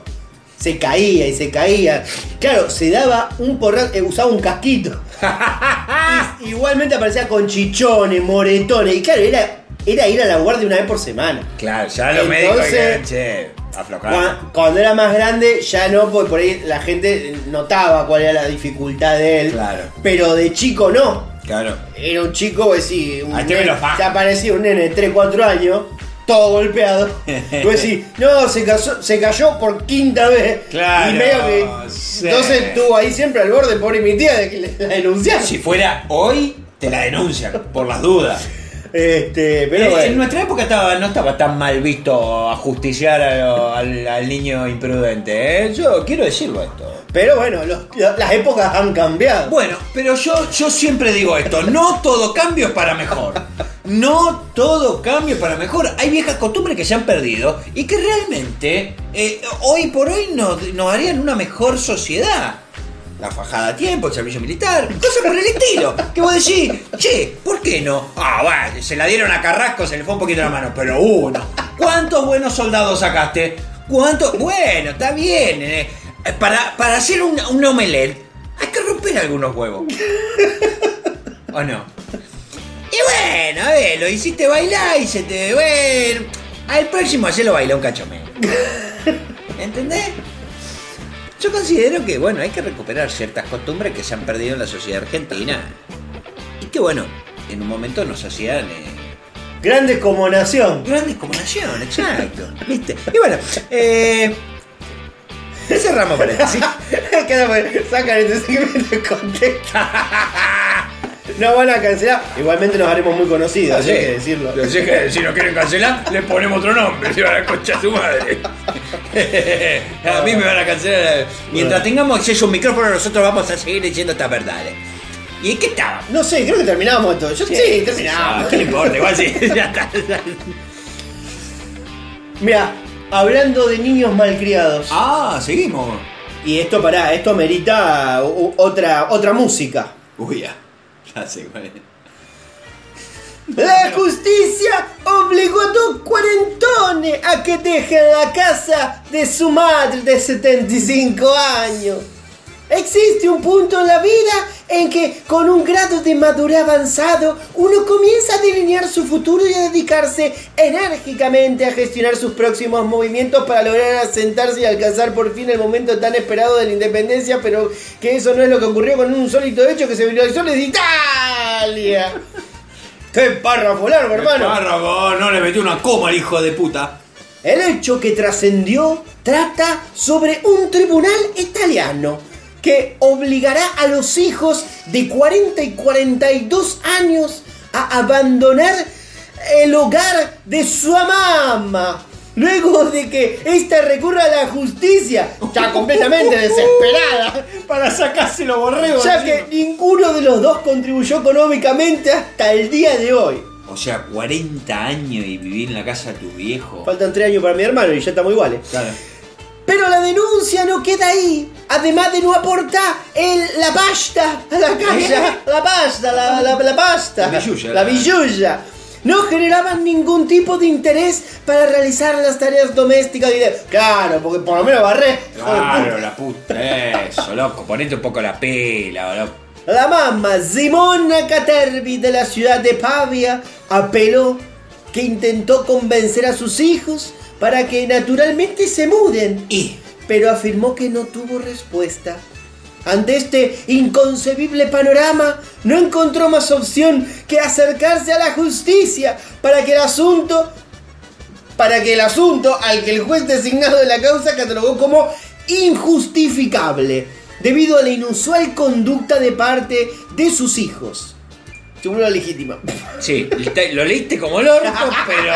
Se caía y se caía. Claro, se daba un porrazo, eh, usaba un casquito. <laughs> Y- igualmente aparecía con chichones, moretones. Y claro, era, era ir a la guardia una vez por semana. Claro, ya Entonces- médicos dijeron, che, aflojar. Cuan- Cuando era más grande, ya no, porque por ahí la gente notaba cuál era la dificultad de él. Claro. Pero de chico no. Claro. Era un chico, pues sí, un este me nene- lo faja. se aparecía un nene de 3, 4 años, todo golpeado. <laughs> Pues sí, no, se, casó- se cayó por quinta vez. Claro, Y medio que. sí. Entonces estuvo ahí siempre al borde, pobre mi tía, de que la denunciaron. Si fuera hoy, te la denuncian, por las dudas. Este, pero bueno. En nuestra época estaba, no estaba tan mal visto ajusticiar al, al niño imprudente. ¿eh? Yo quiero decirlo esto. Pero bueno, los- las épocas han cambiado. Bueno, pero yo, yo siempre digo esto, no todo cambio es para mejor. No todo cambio es para mejor. Hay viejas costumbres que se han perdido y que realmente eh, hoy por hoy nos, harían una mejor sociedad. La fajada a tiempo, el servicio militar, cosas por el estilo. Que vos decís, che, ¿por qué no? Ah, bueno, se la dieron a Carrasco, se le fue un poquito la mano, pero uno. ¿Cuántos buenos soldados sacaste? ¿Cuántos? Bueno, está bien. eh. Para, para hacer un, un hay que romper algunos huevos. ¿O no? Y bueno, a ver, lo hiciste bailar y se te. Bueno, al próximo hacelo bailar un cacho menos. <laughs> ¿Entendés? Yo considero que, bueno, hay que recuperar ciertas costumbres que se han perdido en la sociedad argentina. Y que, bueno, en un momento nos hacían. eh, Grandes como nación. grandes como nación, exacto. ¿Viste? Y bueno, eh. Cerramos paréntesis. <laughs> Sacan este segmento de contexto. <laughs> No van a cancelar. Igualmente nos haremos muy conocidos, Sí. hay que decirlo. Así que si no quieren cancelar, le ponemos otro nombre. Se van a concha a su madre. <laughs> a mí me van a cancelar. Mientras tengamos acceso a un micrófono, nosotros vamos a seguir diciendo estas verdades. ¿Y en qué estaba? No sé, creo que terminamos esto. Yo sí, terminamos. ¿Qué le importa? Igual sí. <laughs> Ya está. Mira, hablando de niños malcriados. Ah, seguimos. Y esto, pará, esto merita otra, otra música. Uy, ya. La justicia obligó a dos cuarentones a que dejen la casa de su madre de 75 años. Existe un punto en la vida en que con un grado de madurez avanzado uno comienza a delinear su futuro y a dedicarse enérgicamente a gestionar sus próximos movimientos para lograr asentarse y alcanzar por fin el momento tan esperado de la independencia, pero que eso no es lo que ocurrió con un sólito hecho que se viralizó desde Italia. ¡Qué párrafo largo, hermano! Párrafo, no le metió una coma al hijo de puta. El hecho que trascendió trata sobre un tribunal italiano que obligará a los hijos de 40 y 42 años a abandonar el hogar de su mamá. Luego de que ésta recurra a la justicia, ya <laughs> completamente desesperada, Para sacarse los borregos. ya que ninguno de los dos contribuyó económicamente hasta el día de hoy. O sea, 40 años y vivir en la casa de tu viejo. Faltan tres años para mi hermano y ya estamos iguales. Claro. Pero la denuncia no queda ahí. Además de no aportar el, la pasta a la casa. La pasta, la, la, la pasta. La billulla. La billulla. No generaban ningún tipo de interés para realizar las tareas domésticas. Y de- Claro, porque por lo menos barré. Claro, la puta. Eso, loco. Ponete un poco la pela, loco. La mamá Simona Caterbi de la ciudad de Pavia apeló que intentó convencer a sus hijos para que naturalmente se muden. Y. pero afirmó que no tuvo respuesta. Ante este inconcebible panorama, no encontró más opción que acercarse a la justicia para que el asunto para que el asunto al que el juez designado de la causa catalogó como injustificable debido a la inusual conducta de parte de sus hijos. La legítima. Sí, lo leíste como el orto, pero.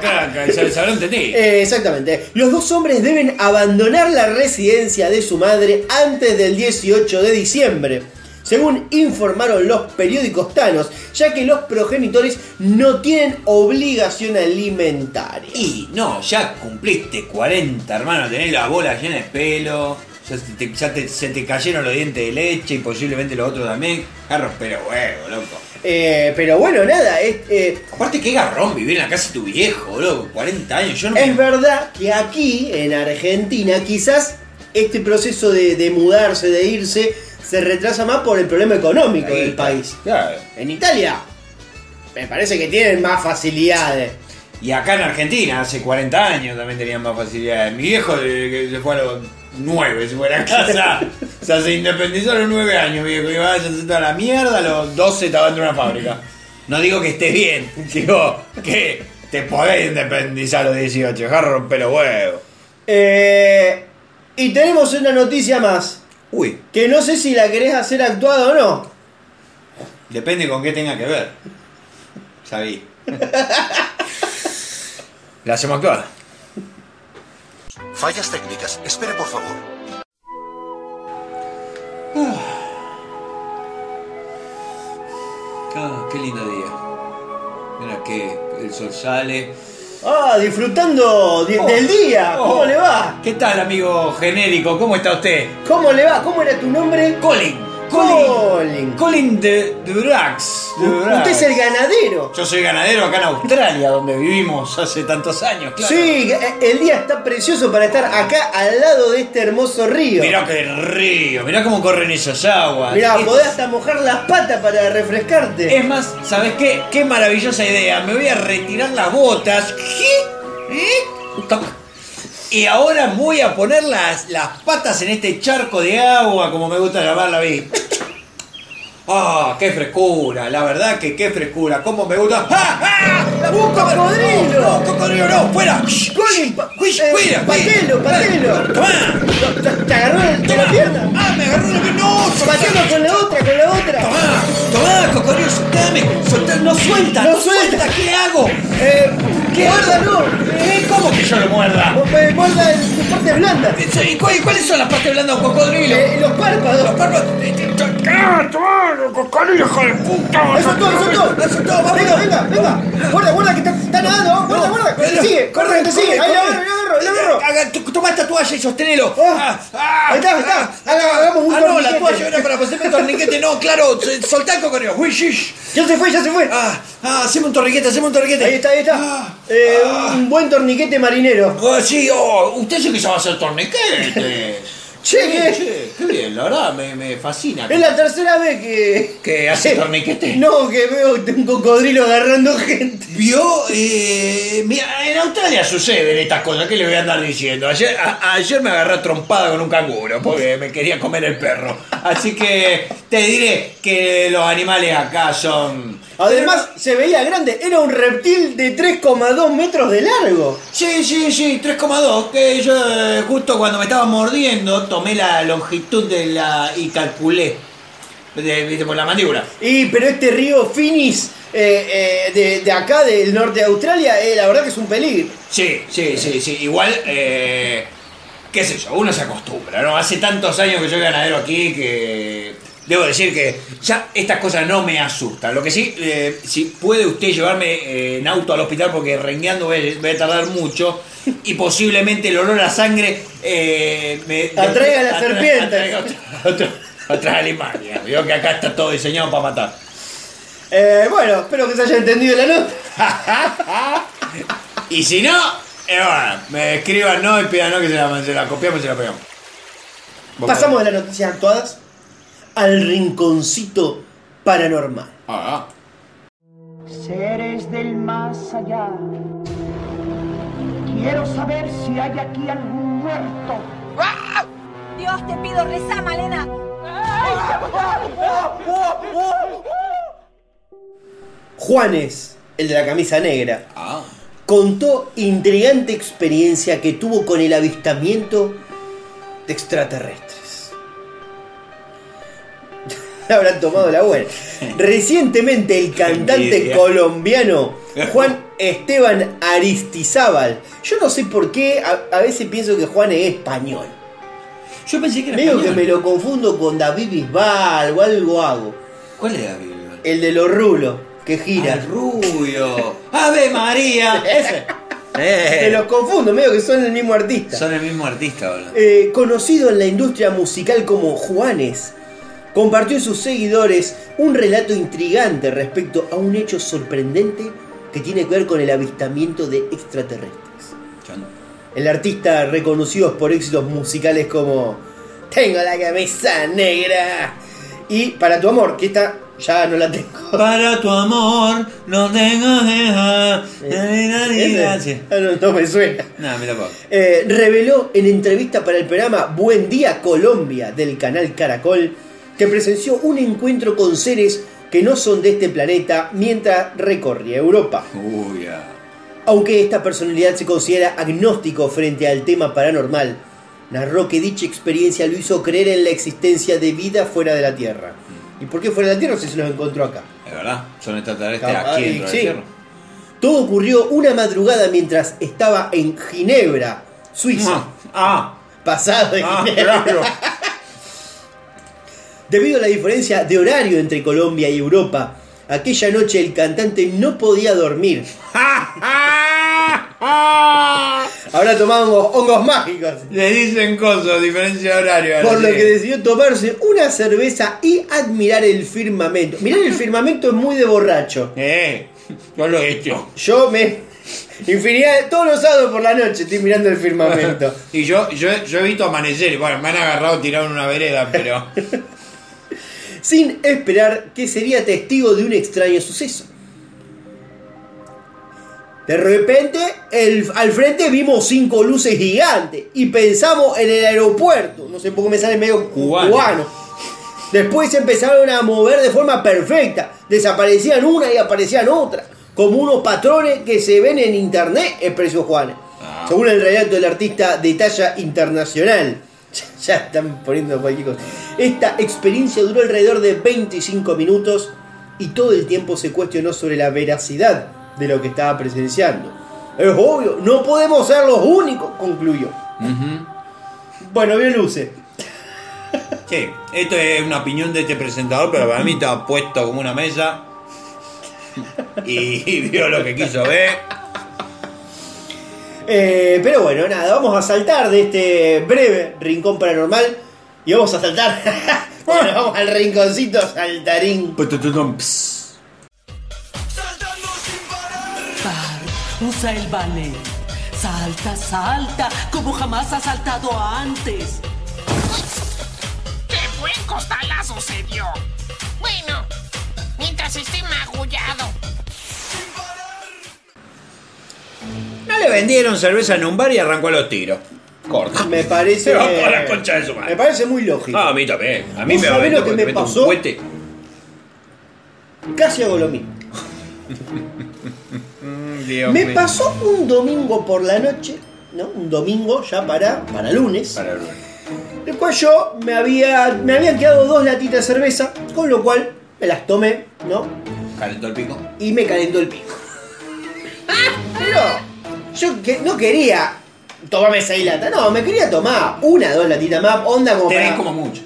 Claro, se lo entendí. Eh, exactamente. Los dos hombres deben abandonar la residencia de su madre antes del 18 de diciembre. Según informaron los periódicos tanos, ya que los progenitores no tienen obligación alimentaria. Y no, ya cumpliste 40, hermano, tenés la bola llena de pelo, ya, se te, ya te- se te cayeron los dientes de leche y posiblemente los otros también. Garros, pero huevo, loco. Eh, pero bueno, nada, es, eh, Aparte, qué garrón vivir en la casa de tu viejo, loco, 40 años. Yo no es me- verdad que aquí, en Argentina, quizás este proceso de, de mudarse, de irse, se retrasa más por el problema económico Ahí del está. país. Claro. En Italia, me parece que tienen más facilidades. Y acá en Argentina, hace 40 años también tenían más facilidades. Mi viejo, que se fue a los 9, se fue a la casa. o sea, se independizó a los 9 años, viejo. Iba a hacer toda la mierda, a los 12 estaba dentro de una fábrica. No digo que esté bien, <laughs> digo que te podés independizar a los 18. Jarro rompe los huevos. Eh, y tenemos una noticia más, Uy, que no sé si la querés hacer actuada o no. depende con qué tenga que ver. Sabí. <laughs> la hacemos Fallas técnicas. Espere, por favor. Ah, qué lindo día. Mira que el sol sale. Ah, disfrutando di- Oh, del día. ¿Cómo oh. le va? ¿Qué tal, amigo genérico? ¿Cómo está usted? ¿Cómo le va? ¿Cómo era tu nombre? Colin. Colin. Colin de Durax. Usted es el ganadero. Yo soy ganadero acá en Australia, donde vivimos hace tantos años, claro. Sí, eh, el día está precioso para estar acá al lado de este hermoso río. Mirá qué río, mirá cómo corren esas aguas. Mirá, podés hasta mojar las patas para refrescarte. Es más, ¿sabes qué? Qué maravillosa idea. Me voy a retirar las botas. ¿Eh? Toc. Y ahora voy a poner las, las patas en este charco de agua, como me gusta llamarla a mí. ¡Ah, qué frescura! La verdad que qué frescura. ¿Cómo me gusta? ¡Ah, ah! ¡Un cocodrilo! ¡No, no, cocodrilo no! ¡Fuera! Colin, Uy, eh, patelo, patelo. ¡Tomá! ¿Te, agarró la pierna? ¡Ah, me agarró la pierna! ¡No! Patelo con la otra, con la otra. ¡Tomá! ¡Tomá, cocodrilo! ¡Soltame! ¡Soltá! ¡No suelta! No ¡No, suelta. ¿Qué hago? Eh, ¿Qué hago? ¿Eh? ¿Cómo que yo lo muerda? Eh, Guarda el- sus partes blandas. ¿Y cuáles, son las partes blandas de un cocodrilo? Eh, los párpados. Los párpados. ¡Ah, cocodrilo, hijo de puta! Eso es todo, eso es todo. Eso es todo. Venga, venga, venga. Guarda, guarda que está, está nadando. Guarda, guarda. Te sigue. Corre, te sigue. Ahí, lo agarro, agarro, lo agarro. Toma esta toalla y sostenelo. Ah, ahí está, ahí está. Haga- hagamos un Ah, no, la toalla era para hacerme torniquete. No, claro, soltá el shish. Ya se fue, ya se fue. Ah, ah, haceme un torniquete, haceme un torniquete. Ahí está, ahí está. Ah, Eh, ah. un buen torniquete marinero. Ah, sí, oh, usted sí que sabe hacer torniquetes. Che, que- Che, qué bien, la verdad me, me fascina. es la tercera vez que. Que hace <laughs> torniquete. No, que veo un cocodrilo agarrando gente. Vio, eh, mira, en Australia suceden estas cosas, ¿qué le voy a andar diciendo? Ayer, a- ayer me agarré a trompada con un canguro porque me quería comer el perro. Así que te diré que los animales acá son... Además, se veía grande, era un reptil de 3,2 metros de largo. Sí, sí, sí, 3,2, que yo eh, justo cuando me estaba mordiendo tomé la longitud de la... y calculé, de, viste, por la mandíbula. Y, pero este río Finis eh, eh, de, de acá, del norte de Australia, eh, la verdad que es un peligro. Sí, sí, sí, sí. Igual, eh, qué sé yo, uno se acostumbra, ¿no? Hace tantos años que soy ganadero aquí que debo decir que ya estas cosas no me asustan. Lo que sí, eh, si puede usted llevarme eh, en auto al hospital porque rengueando voy, a- voy a tardar mucho y posiblemente el olor a sangre eh, me Atraiga a la atra- serpiente. atraiga otra- alimañas. Veo que acá está todo diseñado para matar. Eh, bueno, espero que se haya entendido la nota. <laughs> Y si no, bueno, me escriban no y pidan no que se la, se la copiamos y se la pegamos. Pasamos de las noticias actuadas al rinconcito paranormal. Ah, Seres del más allá. Quiero saber si hay aquí algún muerto. Dios, te pido, reza, Malena. Juanes, el de la camisa negra, ah. contó intrigante experiencia que tuvo con el avistamiento de extraterrestres. <laughs> Habrán tomado la buena. Recientemente el cantante colombiano <laughs> Juan Esteban Aristizábal, yo no sé por qué, a, a veces pienso que Juan es español. Yo pensé que era Medio que español. me lo confundo con David Bisbal o algo hago. ¿Cuál era Biblia? El de los rulos, que gira. El rubio. ¡Ave María! <laughs> Ese. Te Eh, los confundo, medio que son el mismo artista. Son el mismo artista ahora. Eh, conocido en la industria musical como Juanes, compartió en sus seguidores un relato intrigante respecto a un hecho sorprendente que tiene que ver con el avistamiento de extraterrestres. El artista reconocido por éxitos musicales como Tengo la camisa negra y Para tu amor, que esta ya no la tengo. Para tu amor, no tengo queja. Ese- Ah, no, no me suena. No, me pongo. Eh, reveló en entrevista para el programa Buen Día Colombia del canal Caracol que presenció un encuentro con seres que no son de este planeta mientras recorría Europa. Aunque esta personalidad se considera agnóstico frente al tema paranormal, narró que dicha experiencia lo hizo creer en la existencia de vida fuera de la Tierra. ¿Y por qué fuera de la Tierra si se los encontró acá? Es verdad, son extraterrestres aquí dentro sí. del Tierra. Todo ocurrió una madrugada mientras estaba en Ginebra, Suiza. Ah, Pasado de ah, Ginebra. claro. <laughs> Debido a la diferencia de horario entre Colombia y Europa, aquella noche el cantante no podía dormir. <laughs> Ahora tomamos hongos mágicos. Le dicen cosas, diferencia de horario. Por lo que decidió tomarse una cerveza y admirar el firmamento. Mirar el firmamento es muy de borracho. Eh, yo lo he hecho. Yo me. Infinidad de. Todos los sábados por la noche estoy mirando el firmamento. <laughs> Y yo, yo, yo he visto amanecer. Bueno, me han agarrado tirado en una vereda, pero. <laughs> sin esperar que sería testigo de un extraño suceso. De repente, el- al frente vimos cinco luces gigantes y pensamos en el aeropuerto. No sé por qué me sale medio Cubano. cubano. Después se empezaron a mover de forma perfecta. Desaparecían una y aparecían otra. Como unos patrones que se ven en internet, expresó Juan. Ah. Según el relato del artista de talla internacional. <laughs> Ya están poniendo cualquier cosa. Esta experiencia duró alrededor de 25 minutos y todo el tiempo se cuestionó sobre la veracidad de lo que estaba presenciando. Es obvio, no podemos ser los únicos, concluyó. Bueno, bien luce. Sí, esto es una opinión de este presentador, pero para mí estaba puesto como una mesa. Y, y vio lo que quiso ver. Eh, pero bueno, nada, vamos a saltar de este breve rincón paranormal y vamos a saltar. <laughs> bueno, vamos al rinconcito saltarín. Pss. Bar, usa el ballet. Salta, salta, como jamás has saltado antes. costalazo se dio. Bueno, mientras esté magullado. No le vendieron cerveza en un bar y arrancó a los tiros. Corta. Me parece. Se va por la concha de su madre. Me parece muy lógico. Ah, a mí también. A mí ¿Vos me va a sabés vender lo que me pasó? Casi hago lo mismo. <laughs> Mm, Dios Me mío. pasó un domingo por la noche, ¿no? Un domingo ya para, para lunes. Para El cual yo me había. me habían quedado dos latitas de cerveza, con lo cual me las tomé, ¿no? Calentó el pico. Y me calentó el pico. <laughs> Pero yo que, no quería tomarme seis latas, no, me quería tomar una, dos latitas más, onda como Tenés para- como mucho.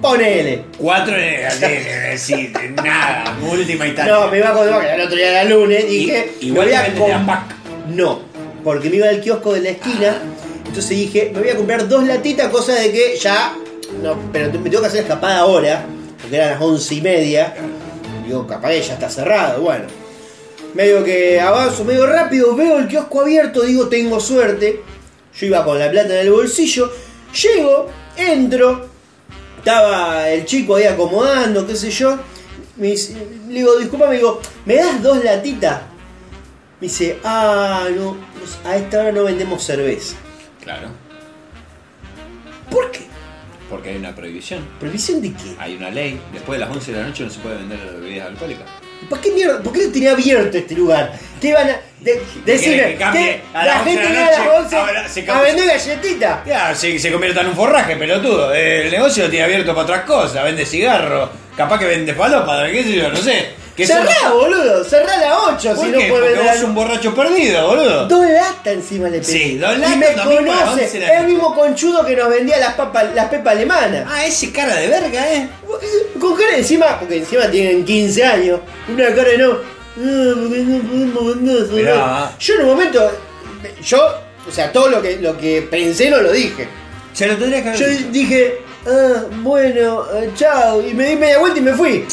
Ponele. Cuatro así, decir, nada, última y tal. No, me iba a que el otro día era lunes, dije, I- igual me voy a venden de a com- pack. No, porque me iba al kiosco de la esquina, entonces dije, me voy a comprar dos latitas, cosa de que ya, no, pero me tengo que hacer escapada ahora, porque eran las once y media, digo, capaz ya está cerrado, bueno. Medio que avanzo medio rápido, veo el kiosco abierto, digo, tengo suerte. Yo iba con la plata en el bolsillo, llego, entro, estaba el chico ahí acomodando, qué sé yo. Me dice- le digo, disculpa, me digo, ¿me das dos latitas? Me dice, ah, no, a esta hora no vendemos cerveza. Claro, ¿Por qué? porque hay una prohibición. ¿Prohibición de qué? Hay una ley. Después de las 11 de la noche no se puede vender bebidas alcohólicas. ¿Por qué mierda? ¿Por qué lo tenía abierto este lugar? ¿Qué iban a de- decirme? que a la las 11 gente iba a las noche, 11 ahora se a vender galletitas. Ya, se, se convierta en un forraje, pelotudo. El negocio lo tiene abierto para otras cosas. Vende cigarros, capaz que vende falopa, qué sé yo, no sé. ¿Qué Cerrá, son- boludo, cerrá a las 8 ¿Por si no puede Porque vender. vos sos un borracho perdido, boludo. Dos latas encima le pedí. Sí, dos Y latas, me domingo a las 11 de conoce, la es el mismo conchudo que nos vendía las papas, las pepas alemanas. Ah, ese cara de verga, eh. Con cara encima, porque encima tienen 15 años, una cara de no. Mirá. Yo en un momento, yo, o sea, todo lo que, lo que pensé no lo dije. Se lo tendría que haber Yo dije, ah, bueno, eh, chao, y me di media vuelta y me fui.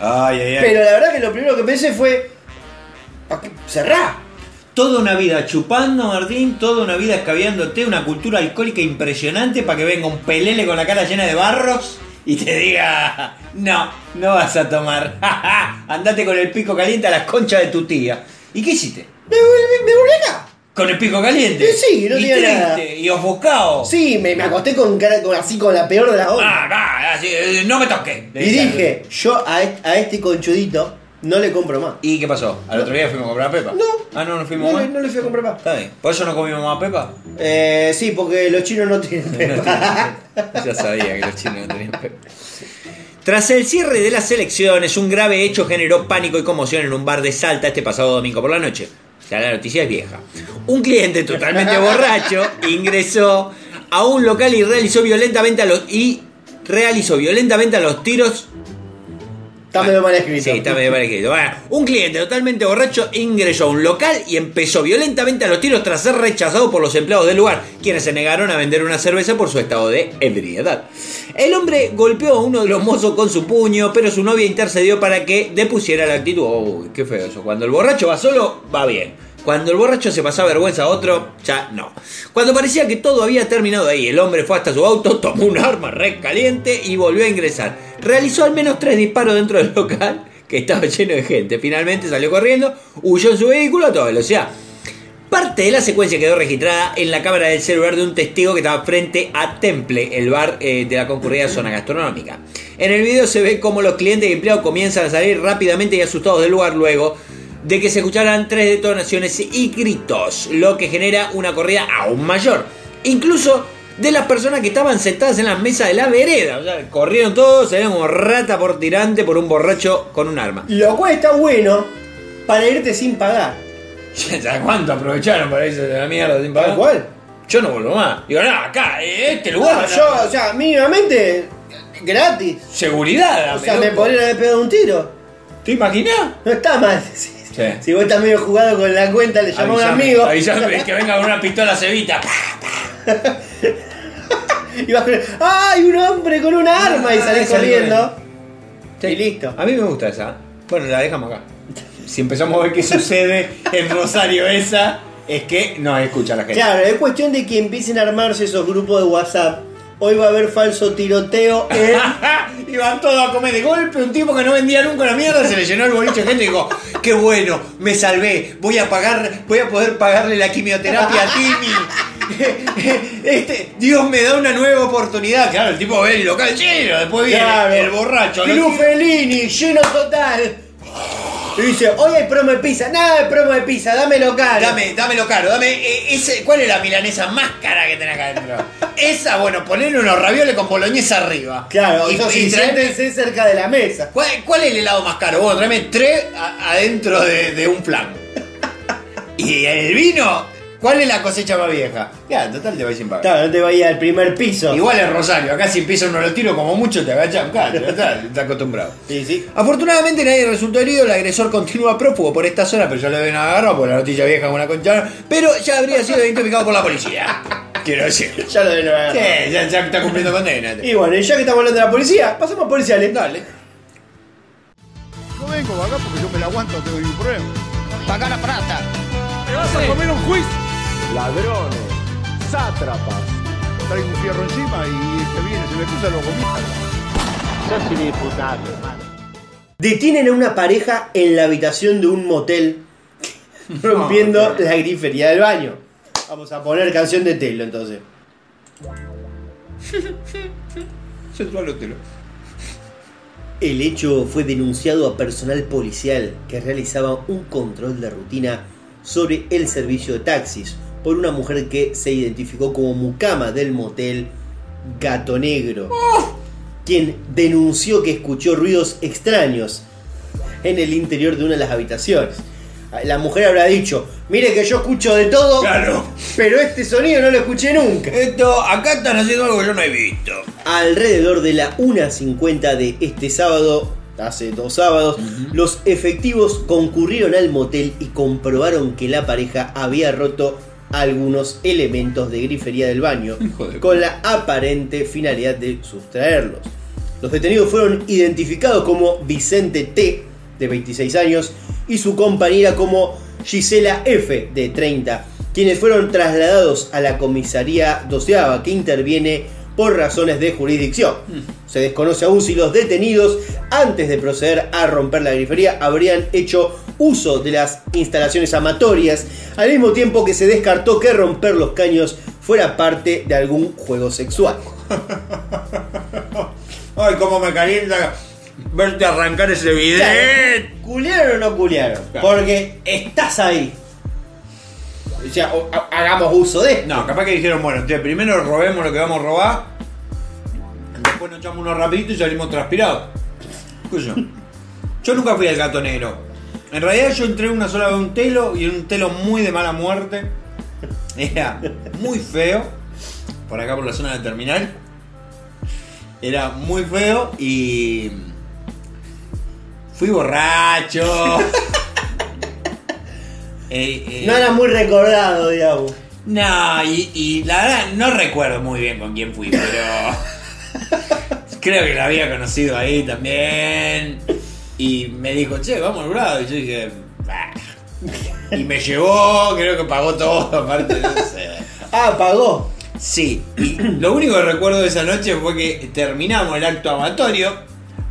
Ay, ay, ay. Pero la verdad que lo primero que pensé fue, "¿Pa qué? cerrá. Toda una vida chupando, Martín, toda una vida escabeándote, una cultura alcohólica impresionante para que venga un pelele con la cara llena de barros y te diga, no, no vas a tomar. <laughs> Andate con el pico caliente a las conchas de tu tía. ¿Y qué hiciste? Me volví, me volví acá. Con el pico caliente. Sí, no y tenía triste, nada. y ofuscado. Sí, me, me acosté con cara con, así con la peor de las ondas. Ah, ah, así, eh, no me toques. le y dije yo a este, a este conchudito no le compro más. ¿Y qué pasó? ¿Al otro día fuimos a comprar pepa? No. Ah, no, no fuimos No, más. no le fui a comprar más. Está bien. ¿Por eso no comimos más pepa? Eh, sí, porque los chinos no <laughs> tienen pepa. Ya sabía que los chinos no tenían pepa. Tras el cierre de las elecciones, un grave hecho generó pánico y conmoción en un bar de Salta este pasado domingo por la noche. Sea, la noticia es vieja. Un cliente totalmente <laughs> borracho ingresó a un local y realizó violentamente a los y realizó violentamente a los tiros Está medio mal escrito. Sí, está medio mal escrito. Un cliente totalmente borracho ingresó a un local y empezó violentamente a los tiros tras ser rechazado por los empleados del lugar, quienes se negaron a vender una cerveza por su estado de ebriedad. El hombre golpeó a uno de los mozos con su puño, pero su novia intercedió para que depusiera la actitud. Uy, qué feo eso. Cuando el borracho va solo, va bien. Cuando el borracho se pasaba vergüenza a otro, ya no. Cuando parecía que todo había terminado ahí, el hombre fue hasta su auto, <laughs> tomó un arma re caliente y volvió a ingresar. Realizó al menos tres disparos dentro del local, que estaba lleno de gente. Finalmente salió corriendo, huyó en su vehículo a toda velocidad. Parte de la secuencia quedó registrada en la cámara del celular de un testigo que estaba frente a Temple, el bar eh, de la concurrida zona gastronómica. En el video se ve cómo los clientes y empleados comienzan a salir rápidamente y asustados del lugar luego de que se escucharan tres detonaciones y gritos, lo que genera una corrida aún mayor. Incluso de las personas que estaban sentadas en las mesas de la vereda. O sea, corrieron todos, salieron como rata por tirante por un borracho con un arma. Lo cual está bueno para irte sin pagar. <laughs> ¿Sabes cuánto aprovecharon para irse de la mierda sin pagar? Cual. Yo no vuelvo más. Digo, no, acá, en este No, lugar. yo, o sea, mínimamente gratis. Seguridad, O sea, me podrían haber pegado un tiro. ¿Te imaginas? No está mal. <laughs> Si, Sí. si vos estás medio jugado con la cuenta, le llamás a un amigo. avísame <laughs> que venga con una pistola cebita. y vas con ¡Ay, un hombre con una arma! Y Ah, salís corriendo. Sí. Y listo. A mí me gusta esa. Bueno, la dejamos acá. Si empezamos a ver qué sucede en Rosario esa, es que no escucha la gente. Claro, es cuestión de que empiecen a armarse esos grupos de WhatsApp hoy va a haber falso tiroteo en... <laughs> Iban todos a comer de golpe. Un tipo que no vendía nunca la mierda se le llenó el boliche de gente y dijo: Qué bueno, me salvé. Voy a pagar, voy a poder pagarle la quimioterapia a Timmy. <laughs> Este, Dios me da una nueva oportunidad. Claro, el tipo ve el local lleno. Después viene Claro. el borracho. Club Fellini, lleno total. Y dice, hoy hay promo de pizza, nada de promo de pizza, dámelo caro. Dame, dámelo caro, dame eh, ese, ¿cuál es la milanesa más cara que tenés acá adentro? <laughs> Esa, bueno, ponerle unos ravioles con boloñesa arriba. Claro, y, eso sí, y traeme- siéntense cerca de la mesa. ¿cuál, cuál es el helado más caro? Bueno, tráeme tres a- adentro de, de un flan. <laughs> Y el vino, ¿cuál es la cosecha más vieja? Ya, total te vais sin pagar. Claro, no te vayas al primer piso. Igual es Rosario, acá si empieza uno lo tiro como mucho te agachan, claro, ya está, <laughs> está acostumbrado. Sí, sí. Afortunadamente nadie resultó herido, el agresor continúa prófugo por esta zona, pero ya lo deben agarrado por la notilla vieja con una concha, pero ya habría sido identificado por la policía. <laughs> Quiero decir. Ya lo deben haber Sí, ya, ya está cumpliendo condena. Y bueno, y ya que estamos hablando de la policía, pasamos a policiales. Dale. No vengo acá porque yo me la aguanto, no tengo ningún problema. Paga la plata. ¿Me vas a comer un juicio? Ladrones, sátrapas. Traigo un fierro encima y este viene, se me cruza lo comí. Sos inimputable, hermano. Detienen a una pareja en la habitación de un motel, <laughs> rompiendo la grifería del baño. Vamos a poner canción de Telo entonces. <laughs> El hecho fue denunciado a personal policial que realizaba un control de rutina sobre el servicio de taxis por una mujer que se identificó como mucama del motel Gato Negro, quien denunció que escuchó ruidos extraños en el interior de una de las habitaciones. La mujer habrá dicho, mire que yo escucho de todo, Claro. pero este sonido no lo escuché nunca. Esto, acá están haciendo algo que yo no he visto. Alrededor de la 1.50 de este sábado, hace dos sábados, los efectivos concurrieron al motel y comprobaron que la pareja había roto algunos elementos de grifería del baño <laughs> con la aparente finalidad de sustraerlos. Los detenidos fueron identificados como Vicente T, de 26 años, y su compañera como Gisela F, de 30, quienes fueron trasladados a la comisaría doceava que interviene por razones de jurisdicción. Se desconoce aún si los detenidos, antes de proceder a romper la grifería, habrían hecho uso de las instalaciones amatorias, al mismo tiempo que se descartó que romper los caños fuera parte de algún juego sexual. <laughs> Ay, cómo me calienta verte arrancar ese video. ¿Culearon o no culearon? Claro. Porque estás ahí. O sea, o- ha- hagamos uso de esto. No, capaz que dijeron, bueno, primero robemos lo que vamos a robar, después nos echamos unos rapiditos y salimos transpirados. ¿Qué yo? Yo nunca fui al gato negro. En realidad yo entré una sola vez a un telo y en un telo muy de mala muerte. Era muy feo. Por acá por la zona del terminal. Era muy feo y. Fui borracho. <laughs> Eh, eh, No era muy recordado, digamos. no, y, y la verdad no recuerdo muy bien con quién fui, pero creo que la había conocido ahí también. Y me dijo, che, vamos al grado. Y yo dije, "Bah". Y me llevó, creo que pagó todo, <laughs> aparte, no sé. Ah, pagó. Sí, y lo único que recuerdo de esa noche fue que terminamos el acto amatorio.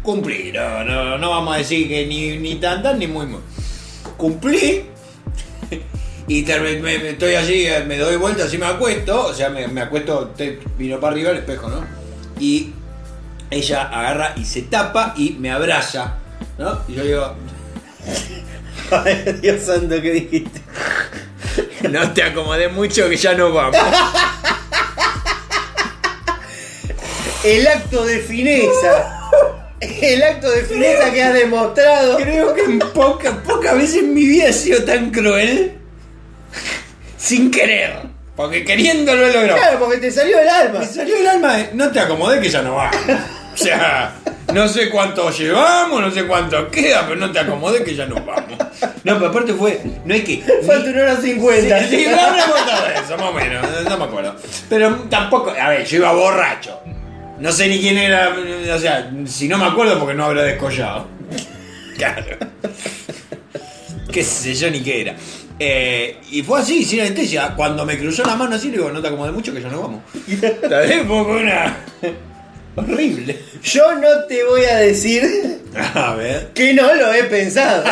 Cumplí, no, no, no vamos a decir que ni, ni tan tan ni muy muy. Cumplí. Y me, me estoy allí, eh, me doy vuelta, así me acuesto. O sea, me, me acuesto, te, miro para arriba el espejo, ¿no? Y ella agarra y se tapa y me abraza, ¿no? Y yo digo, <laughs> Ay, Dios santo, ¿qué dijiste? <laughs> no te acomodé mucho que ya nos vamos. <laughs> El acto de fineza. El acto de fineza que has demostrado. Creo que en pocas pocas veces en mi vida he sido tan cruel sin querer. Porque queriéndolo he logrado. Claro, porque te salió el alma. Me salió el alma de, no te acomodé que ya no va. O sea, no sé cuánto llevamos, no sé cuánto queda, pero no te acomodé que ya nos vamos. No, pero aparte fue, no hay que... Falta una hora cincuenta. Sí, sí, no contado eso, más o menos, no me acuerdo. Pero tampoco, a ver, yo iba borracho. No sé ni quién era, o sea, si no me acuerdo porque no habrá descollado. Claro. Qué sé yo ni qué era. Eh, y fue así, sin anestesia. Cuando me cruzó la mano así, le digo, no te acomodes mucho que ya no vamos. <laughs> Fue una. Horrible. Yo no te voy a decir A ver. que no lo he pensado.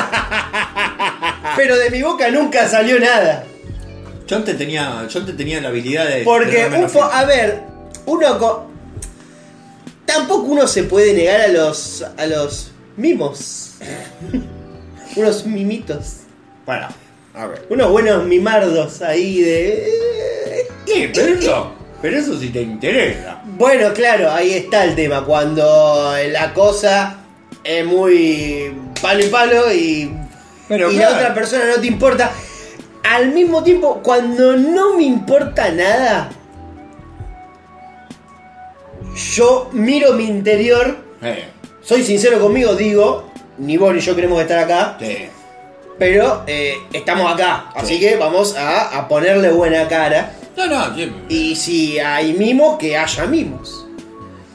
Pero de mi boca nunca salió nada. Yo antes tenía, yo antes tenía la habilidad de. Porque, de un a ver, uno co- Tampoco uno se puede negar a los. a los mimos. <laughs> Unos mimitos. Bueno, a ver. Unos buenos mimardos ahí de. Sí, pero eso, pero eso sí te interesa. Bueno, claro, ahí está el tema. Cuando la cosa es muy palo y palo y, Pero y claro. la otra persona no te importa. Al mismo tiempo, cuando no me importa nada, yo miro mi interior, Eh, soy sincero conmigo, digo, ni vos ni yo queremos estar acá, sí. Pero eh, estamos acá, así que vamos a, a ponerle buena cara. No, no, sí. Y si hay mimos, que haya mimos.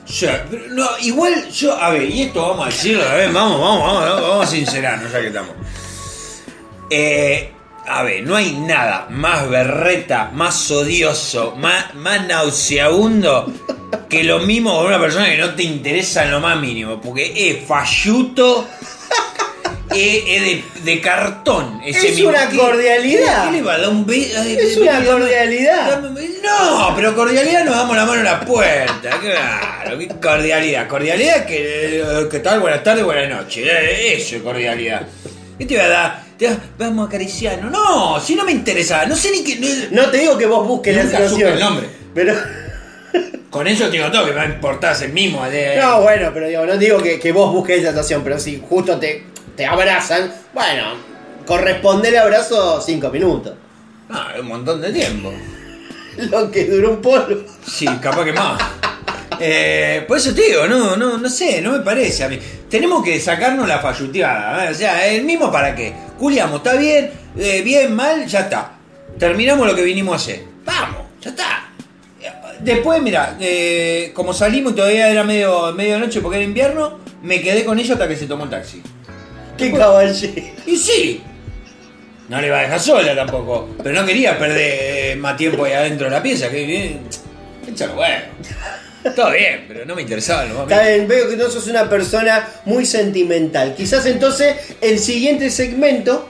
Yo, pero no, igual yo, a ver, y esto vamos a decirlo, a ver, vamos, vamos, vamos, vamos a sincerarnos ya que estamos. Eh, a ver, no hay nada más berreta, más odioso, más, más nauseabundo que lo mismo con una persona que no te interesa en lo más mínimo, porque es falluto. Es, es de, de cartón. Ese Es mismo. una ¿Qué- cordialidad. ¿Qué, le va a dar un beso? Es una cordialidad. No, pero cordialidad nos damos la mano en la puerta. Claro, qué cordialidad. Cordialidad que, eh, ¿qué tal? Buenas tardes, buenas noches. Eh, Eso es cordialidad. ¿Qué te va a dar? Vamos a acariciarnos. No, si no me interesa. No sé ni qué. no- No te digo que vos busques la situación. el nombre. Pero. <laughs> Con eso te digo todo, que me va a importar el mismo. de- No, bueno, pero digo, no digo que, que vos busques esa situación, pero si justo te, te abrazan, bueno, corresponde el abrazo cinco minutos. Ah, un montón de tiempo. <laughs> Lo que duró un polo. Sí, capaz que más. Eh, por eso te digo, no, no, no sé, no me parece a mí. Tenemos que sacarnos la falluteada. ¿eh? O sea, el mismo para qué. Juliamos, está bien, eh, bien, mal, ya está. Terminamos lo que vinimos a hacer. Vamos, ya está. Después, mira, eh, como salimos y todavía era medio, medio noche porque era invierno, me quedé con ella hasta que se tomó el taxi. Qué caballero. Y sí. No le va a dejar sola tampoco. Pero no quería perder más tiempo ahí adentro de la pieza. Que bien. Échalo, bueno. Todo bien, pero no me interesaba lo más Está bien, veo que no sos una persona muy sentimental. Quizás entonces el siguiente segmento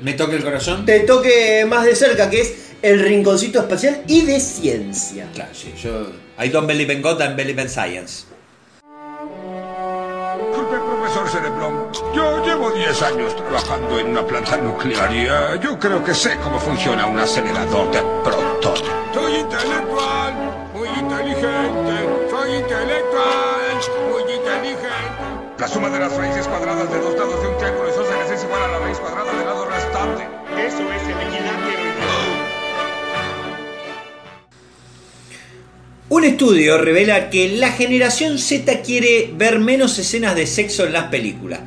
Me toque el corazón. te toque más de cerca, que es el rinconcito espacial y de ciencia. Claro, sí, yo. I don't believe in God, I believe in science. Yo llevo 10 años trabajando en una planta nuclear y eh, yo creo que sé cómo funciona un acelerador de protones. Soy intelectual, muy inteligente. Soy intelectual, muy inteligente. La suma de las raíces cuadradas de dos lados de un triángulo isósceles es igual a la raíz cuadrada del lado restante. Eso es el equilátero. Un estudio revela que la generación Z quiere ver menos escenas de sexo en las películas.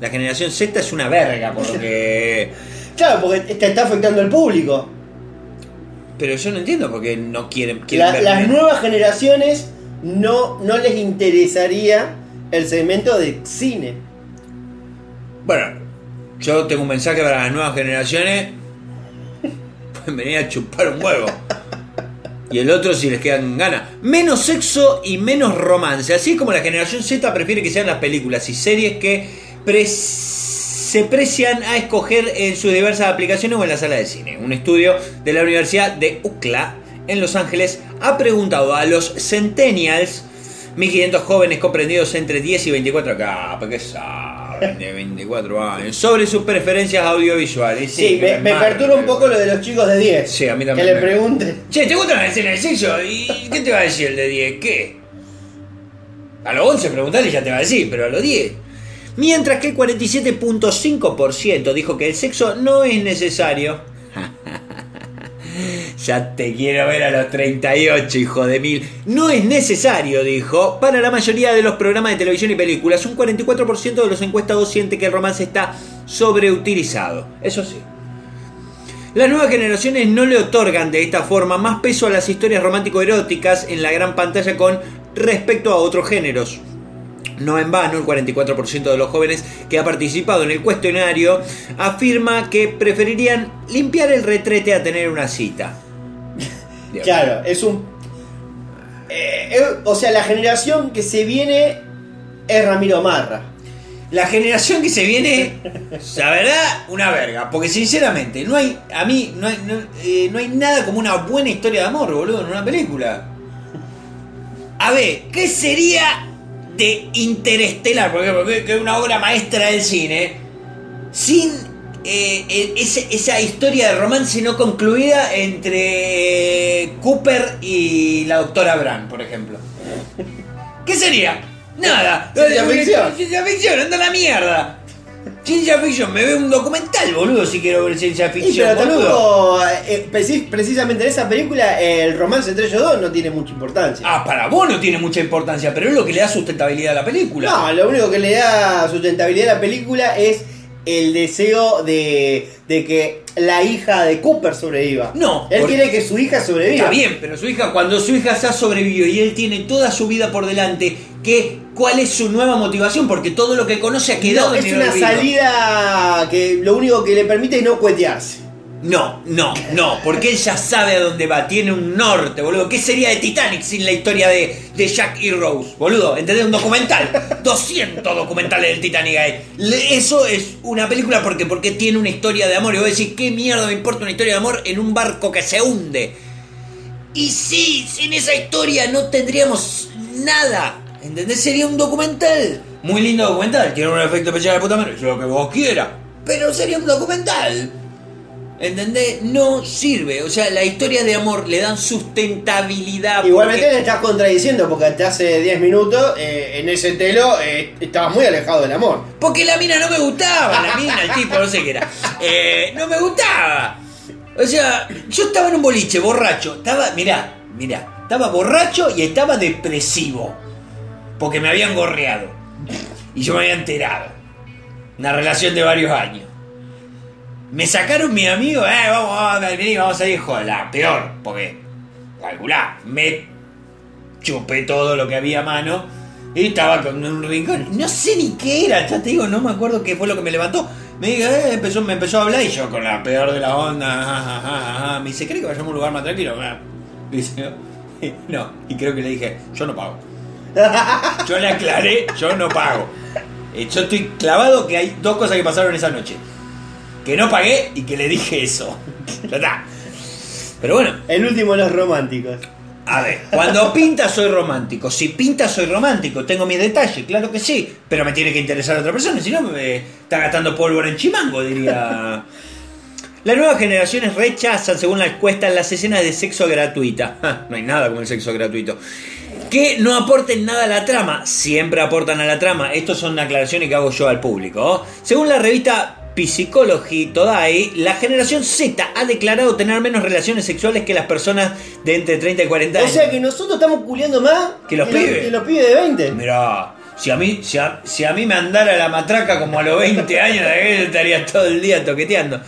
La generación Z es una verga, por lo que. <laughs> Claro, porque te está afectando al público. Pero yo no entiendo por qué no quieren, quieren La- ver las menos. nuevas generaciones no, no les interesaría el segmento de cine. Bueno, yo tengo un mensaje para las nuevas generaciones. <laughs> Pueden venir a chupar un huevo. Y el otro si les quedan ganas. Menos sexo y menos romance. Así como la generación Z prefiere que sean las películas y series que se precian a escoger en sus diversas aplicaciones o en la sala de cine. Un estudio de la Universidad de UCLA en Los Ángeles ha preguntado a los Centennials 1500 jóvenes comprendidos entre 10 y 24 acá, ¿qué saben de 24 años? Sobre sus preferencias audiovisuales. Sí, que me, me perturba un poco lo de los chicos de 10. Sí, a mí Que también. le me- pregunten. Che, ¿te gusta la escena de sexo? ¿Y qué te va a decir el de 10? ¿Qué? A los 11 preguntarle ya te va a decir, pero a los 10. Mientras que el 47.5% dijo que el sexo no es necesario. Ya te quiero ver a los 38, hijo de mil. No es necesario, dijo. Para la mayoría de los programas de televisión y películas, un 44% de los encuestados siente que el romance está sobreutilizado. Eso sí. Las nuevas generaciones no le otorgan de esta forma más peso a las historias romántico-eróticas en la gran pantalla con respecto a otros géneros. No en vano, el 44% de los jóvenes que ha participado en el cuestionario afirma que preferirían limpiar el retrete a tener una cita. Claro, es un. eh, eh, o sea, la generación que se viene es Ramiro Marra. La generación que se viene, la verdad, una verga. Porque sinceramente, no hay, a mí, no hay, no, eh, no hay nada como una buena historia de amor, boludo, en una película. A ver, ¿qué sería de Interestelar, por ejemplo, que que es una obra maestra del cine, sin eh, ese- esa historia de romance no concluida entre Cooper y la doctora Brown, por ejemplo? ¿Qué sería? Nada. Ciencia ficción. Ciencia ficción, anda a la mierda. Ciencia ficción, me veo un documental, boludo, si quiero ver ciencia ficción, pero boludo. tampoco, eh, preci- precisamente en esa película, el romance entre ellos dos no tiene mucha importancia. Ah, para vos no tiene mucha importancia, pero es lo que le da sustentabilidad a la película. No, lo único que le da sustentabilidad a la película es el deseo de, de que la hija de Cooper sobreviva. No, Él quiere que su hija sobreviva. Está bien, pero su hija, cuando su hija ya sobrevivió y él tiene toda su vida por delante, ¿qué, ¿cuál es su nueva motivación? Porque todo lo que conoce ha quedado No, en es el una olvido. salida que lo único que le permite es no cuetearse. No, no, no, porque él ya sabe a dónde va, tiene un norte, boludo. ¿Qué sería de Titanic sin la historia de, de Jack y Rose? Boludo, ¿entendés? Un documental. <laughs> 200 documentales del Titanic ahí. Eso es una película porque, porque tiene una historia de amor. Y vos decís, ¿qué mierda me importa una historia de amor en un barco que se hunde? Y sí, sin esa historia no tendríamos nada. ¿Entendés? Sería un documental. Muy lindo documental, tiene un efecto especial de puta madre, lo que vos quieras. Pero sería un documental. ¿Entendés? No sirve. O sea, las historias de amor le dan sustentabilidad. Igualmente porque- le estás contradiciendo porque hasta hace 10 minutos eh, en ese telo eh, estabas muy alejado del amor. Porque la mina no me gustaba, la mina, el tipo, no sé qué era. Eh, no me gustaba. O sea, yo estaba en un boliche, borracho. Estaba, mirá, mirá, estaba borracho y estaba depresivo. Porque me habían gorreado. Y yo me había enterado. Una relación de varios años. Me sacaron mis amigos, eh, vamos, vamos, vamos a ir, la peor, porque, calculá, me chupé todo lo que había a mano y estaba con un rincón. No sé ni qué era, ya te digo, no me acuerdo qué fue lo que me levantó. Me dijo, eh, empezó, me empezó a hablar y yo con la peor de la onda, me dice, ¿cree que vayamos a un lugar más tranquilo? Dice, <laughs> no, y creo que le dije, yo no pago. <laughs> Yo le aclaré, yo no pago. Eh, Yo estoy clavado que hay dos cosas que pasaron esa noche. Que no pagué y que le dije eso. <laughs> Ya está. Pero bueno, El último de los románticos. a ver, cuando pinta soy romántico. Si pinta soy romántico. Tengo mis detalles, claro que sí. Pero me tiene que interesar a otra persona. Si no, me está gastando pólvora en chimango, diría. Las nuevas generaciones rechazan, según la encuesta, las escenas de sexo gratuita. Ja, No hay nada como el sexo gratuito. Que no aporten nada a la trama. Siempre aportan a la trama. Estas son aclaraciones que hago yo al público. ¿oh? Según la revista Psychology Today, la generación Z ha declarado tener menos relaciones sexuales que las personas de entre 30 y 40 O años. sea que nosotros estamos culiando más Que los pibes. que los pibes de 20. Mirá, si a mí, si a, si a mí me andara la matraca como a los 20 años, estaría todo el día toqueteando.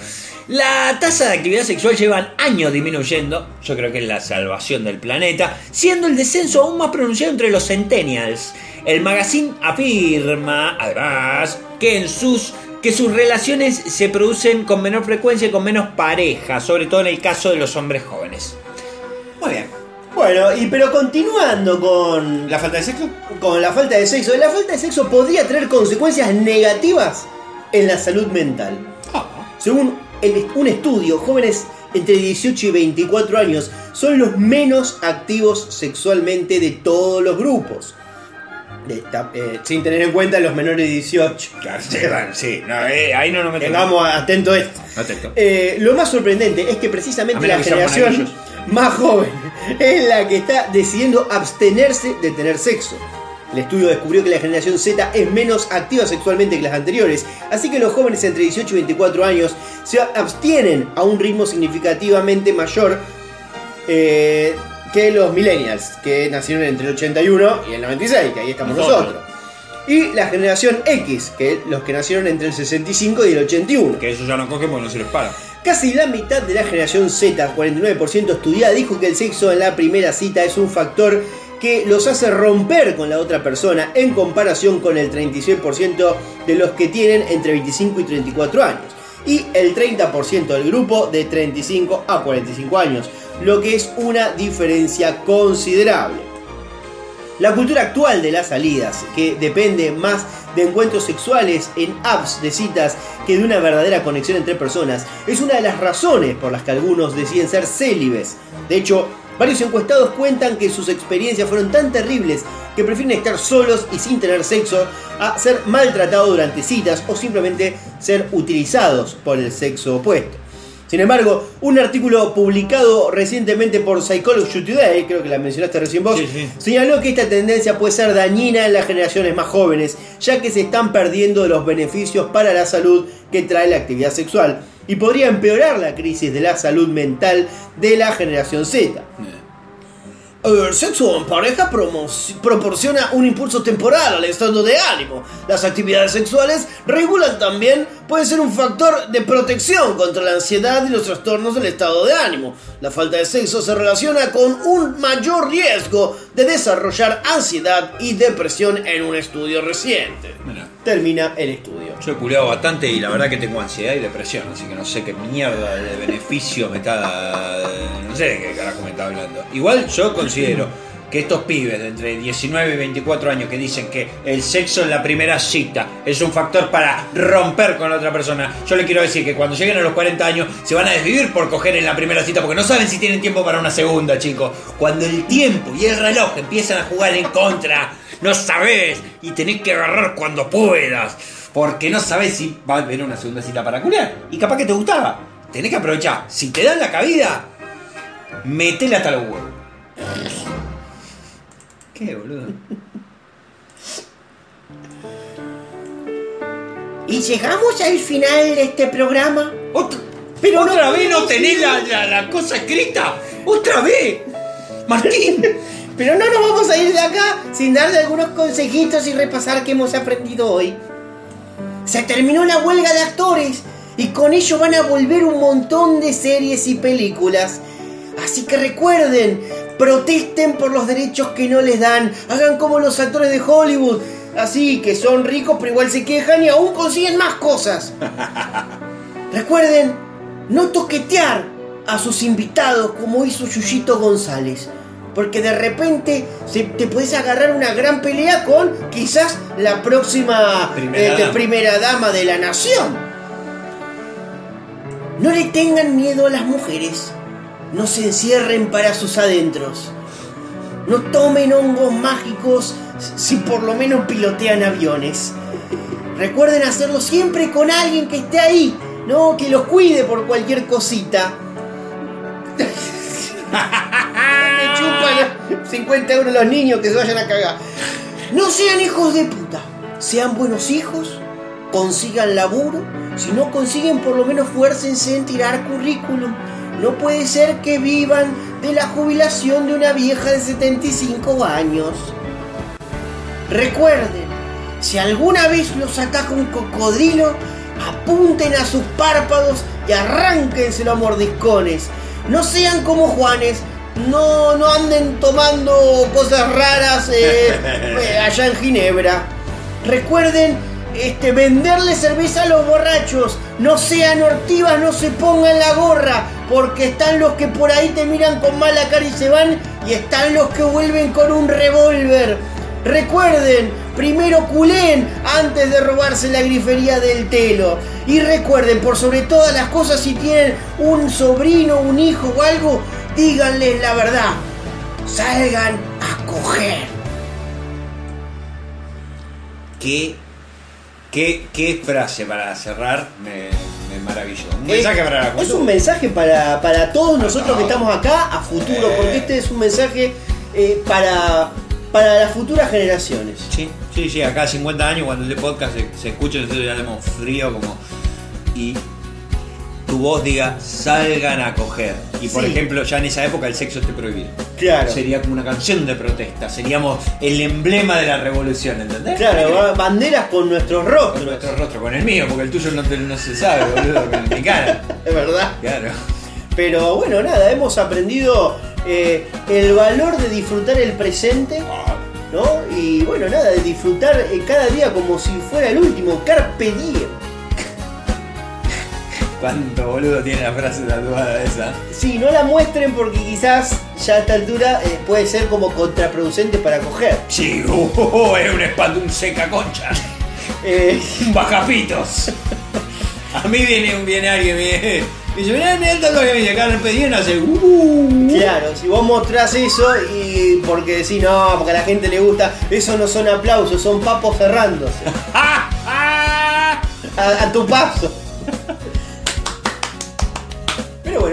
La tasa de actividad sexual llevan años disminuyendo, yo creo que es la salvación del planeta, siendo el descenso aún más pronunciado entre los centennials. El magazine afirma, además, que en sus que sus relaciones se producen con menor frecuencia y con menos pareja, sobre todo en el caso de los hombres jóvenes. Muy bien. Bueno, y pero continuando con ¿La falta de sexo? con la falta de sexo, la falta de sexo podría tener consecuencias negativas en la salud mental. Según el- un estudio, jóvenes entre 18 y 24 años son los menos activos sexualmente de todos los grupos. De- eh, sin tener en cuenta los menores de 18. Sí, no, eh, ahí no nos metemos. Tengamos atento a esto. Atento. Eh, lo más sorprendente es que precisamente la generación más joven <laughs> es la que está decidiendo abstenerse de tener sexo. El estudio descubrió que la generación Z es menos activa sexualmente que las anteriores, así que los jóvenes entre 18 y 24 años se abstienen a un ritmo significativamente mayor eh, que los millennials, que nacieron entre el 81 y el 96, que ahí estamos Nosotros. nosotros. Y la generación X, que los que nacieron entre el 65 y el 81. Que eso ya no coge porque no se les para. Casi la mitad de la generación Z, 49% estudiada, dijo que el sexo en la primera cita es un factor que los hace romper con la otra persona en comparación con el 36% de los que tienen entre 25 y 34 años y el 30% del grupo de 35 a 45 años, lo que es una diferencia considerable. La cultura actual de las salidas, que depende más de encuentros sexuales en apps de citas que de una verdadera conexión entre personas, es una de las razones por las que algunos deciden ser célibes. De hecho, varios encuestados cuentan que sus experiencias fueron tan terribles que prefieren estar solos y sin tener sexo a ser maltratados durante citas o simplemente ser utilizados por el sexo opuesto. Sin embargo, un artículo publicado recientemente por Psychology Today, creo que la mencionaste recién vos, señaló que esta tendencia puede ser dañina en las generaciones más jóvenes, ya que se están perdiendo los beneficios para la salud que trae la actividad sexual y podría empeorar la crisis de la salud mental de la generación Z. El sexo en pareja proporciona un impulso temporal al estado de ánimo. Las actividades sexuales regulan también, pueden ser un factor de protección contra la ansiedad y los trastornos del estado de ánimo. La falta de sexo se relaciona con un mayor riesgo de desarrollar ansiedad y depresión en un estudio reciente. Termina el estudio. Yo he culeado bastante y la verdad que tengo ansiedad y depresión, así que no sé qué mierda de beneficio me está. No sé de qué carajo me está hablando. Igual yo considero que estos pibes de entre 19 y 24 años que dicen que el sexo en la primera cita es un factor para romper con otra persona, yo le quiero decir que cuando lleguen a los 40 años se van a desvivir por coger en la primera cita porque no saben si tienen tiempo para una segunda, chicos. Cuando el tiempo y el reloj empiezan a jugar en contra, no sabes y tenés que agarrar cuando puedas. Porque no sabes si va a haber una segunda cita para culiar. Y capaz que te gustaba. Tenés que aprovechar. Si te dan la cabida, metele hasta los huevos. ¿Qué, boludo? Y llegamos al final de este programa. ¿Otra, Pero no ¿Otra vez no tenés la- la cosa escrita? ¿Otra vez? Martín. <laughs> Pero no nos vamos a ir de acá sin darle algunos consejitos y repasar qué hemos aprendido hoy. Se terminó la huelga de actores y con ello van a volver un montón de series y películas. Así que recuerden, protesten por los derechos que no les dan. Hagan como los actores de Hollywood. Así que son ricos pero igual se quejan y aún consiguen más cosas. <laughs> Recuerden, no toquetear a sus invitados como hizo Yuyito González. Porque de repente se- te puedes agarrar una gran pelea con quizás la próxima Primera eh, dama. primera dama de la nación. No le tengan miedo a las mujeres. No se encierren para sus adentros. No tomen hongos mágicos si por lo menos pilotean aviones. Recuerden hacerlo siempre con alguien que esté ahí, no que los cuide por cualquier cosita. <laughs> Me chupan 50 euros los niños que se vayan a cagar. No sean hijos de puta. Sean buenos hijos. Consigan laburo. Si no consiguen, por lo menos fuércense en tirar currículum. No puede ser que vivan de la jubilación de una vieja de 75 años. Recuerden, si alguna vez los ataca un cocodrilo, apunten a sus párpados y arránquenselo a mordiscones. No sean como Juanes, no, no anden tomando cosas raras eh, <laughs> eh, allá en Ginebra. Recuerden este, venderle cerveza a los borrachos. No sean hortivas, no se pongan la gorra. Porque están los que por ahí te miran con mala cara y se van. Y están los que vuelven con un revólver. Recuerden, primero culen antes de robarse la grifería del telo. Y recuerden, por sobre todas las cosas, si tienen un sobrino, un hijo o algo, díganles la verdad. Salgan a coger. ¿Qué, qué, qué frase para cerrar me, me maravilló? Un Eh, mensaje para la Es un mensaje para, para todos nosotros que estamos acá a futuro, Eh. porque este es un mensaje eh, para, para las futuras generaciones. Sí, sí, sí, acá a 50 años cuando el podcast se, se escucha, nosotros ya tenemos frío como... Y tu voz diga, salgan a coger. Y por Sí. ejemplo, ya en esa época el sexo esté prohibido. Claro. Sería como una canción de protesta, seríamos el emblema de la revolución, ¿entendés? Claro, ba- banderas con nuestros Con rostros. nuestro rostro, con el mío, porque el tuyo no, te- no se sabe, boludo, con mi cara. Es verdad. Claro. Pero bueno, nada, hemos aprendido eh, el valor de disfrutar el presente, ¿no? Y bueno, nada, de disfrutar eh, cada día como si fuera el último, carpe diem. ¿Cuánto boludo tiene la frase tatuada esa? Sí, no la muestren porque quizás ya a esta altura eh, puede ser como contraproducente para coger. Sí, uh, es un espanto, un seca concha. <laughs> Eh, Un bajapitos. A mí viene, viene alguien y me dice, mirá, mirá el tatuaje que me dice, Carpe Diem hace uh. Claro, si vos mostrás eso y porque decís no, porque a la gente le gusta, eso no son aplausos, son papos cerrándose. <laughs> a, a tu paso.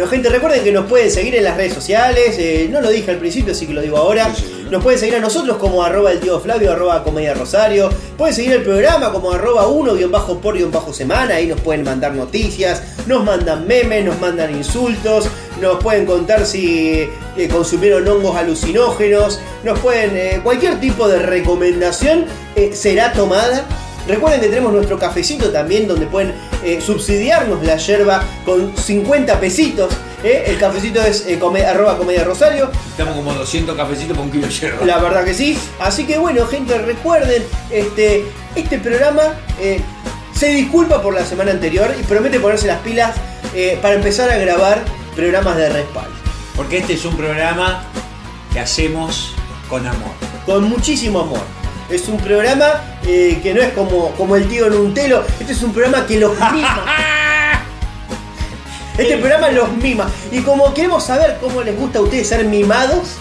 Bueno, gente, recuerden que nos pueden seguir en las redes sociales. eh, no lo dije al principio, así que lo digo ahora. Nos pueden seguir a nosotros como arroba el tío Flavio, arroba comedia Rosario. Pueden seguir el programa como arroba 1 bajo por guion bajo semana. Ahí nos pueden mandar noticias, nos mandan memes, nos mandan insultos, nos pueden contar si eh, consumieron hongos alucinógenos, nos pueden. eh, cualquier tipo de recomendación será tomada. Recuerden que tenemos nuestro cafecito también donde pueden eh, subsidiarnos la yerba con 50 pesitos. ¿eh? El cafecito es eh, come- arroba comedia rosario. Estamos como 200 cafecitos por un kilo de yerba. La verdad que sí. Así que bueno, gente, recuerden, este, este programa eh, se disculpa por la semana anterior y promete ponerse las pilas para empezar a grabar programas de respaldo. Porque este es un programa que hacemos con amor. Con muchísimo amor. Es un programa eh, que no es como, como el tío en un telo. Este es un programa que los <laughs> mima. Este programa los mima. Y como queremos saber cómo les gusta a ustedes ser mimados,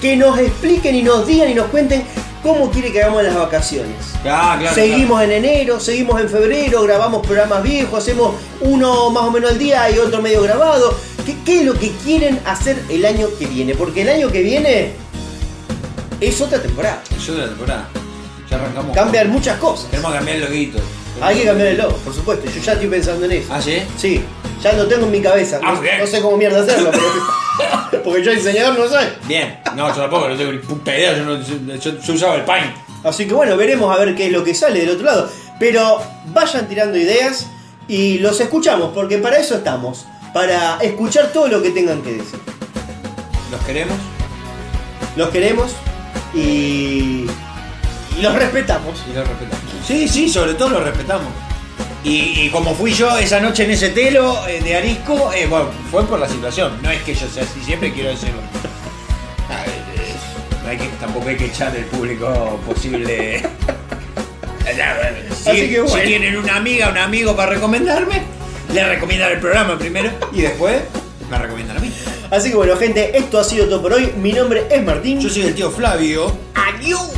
que nos expliquen y nos digan y nos cuenten cómo quiere que hagamos las vacaciones. Ah, claro. seguimos en enero, seguimos en febrero, grabamos programas viejos, hacemos uno más o menos al día y otro medio grabado. ¿Qué, qué es lo que quieren hacer el año que viene? Porque el año que viene es otra temporada. De la temporada. Ya arrancamos. Cambian muchas cosas. Tenemos que cambiar el loguito. Hay que cambiar el logo, por supuesto. Yo ya estoy pensando en eso. ¿Ah, sí? Sí, ya lo tengo en mi cabeza. Ah, no, sé cómo mierda hacerlo, pero- <laughs> porque yo diseñador no soy. Bien. No, yo tampoco, no tengo ni puta idea. Yo, no, yo, yo- yo usaba el Paint. Así que bueno, veremos a ver qué es lo que sale del otro lado. Pero vayan tirando ideas y los escuchamos, porque para eso estamos. Para escuchar todo lo que tengan que decir. Los queremos. Los queremos y, y los respetamos. Y los respetamos. Sí, sí, sobre todo los respetamos. Y, y como fui yo esa noche en ese telo eh, de Arisco, eh, bueno, fue por la situación. No es que yo sea así, siempre quiero decirlo. A ver, eh, no hay que, tampoco hay que echar del público posible. <laughs> Si, Así que bueno. si tienen una amiga, un amigo para recomendarme, le recomiendan el programa primero y después me recomiendan a mí. Así que bueno, gente, esto ha sido todo por hoy. Mi nombre es Martín. Yo soy el tío Flavio. Adiós.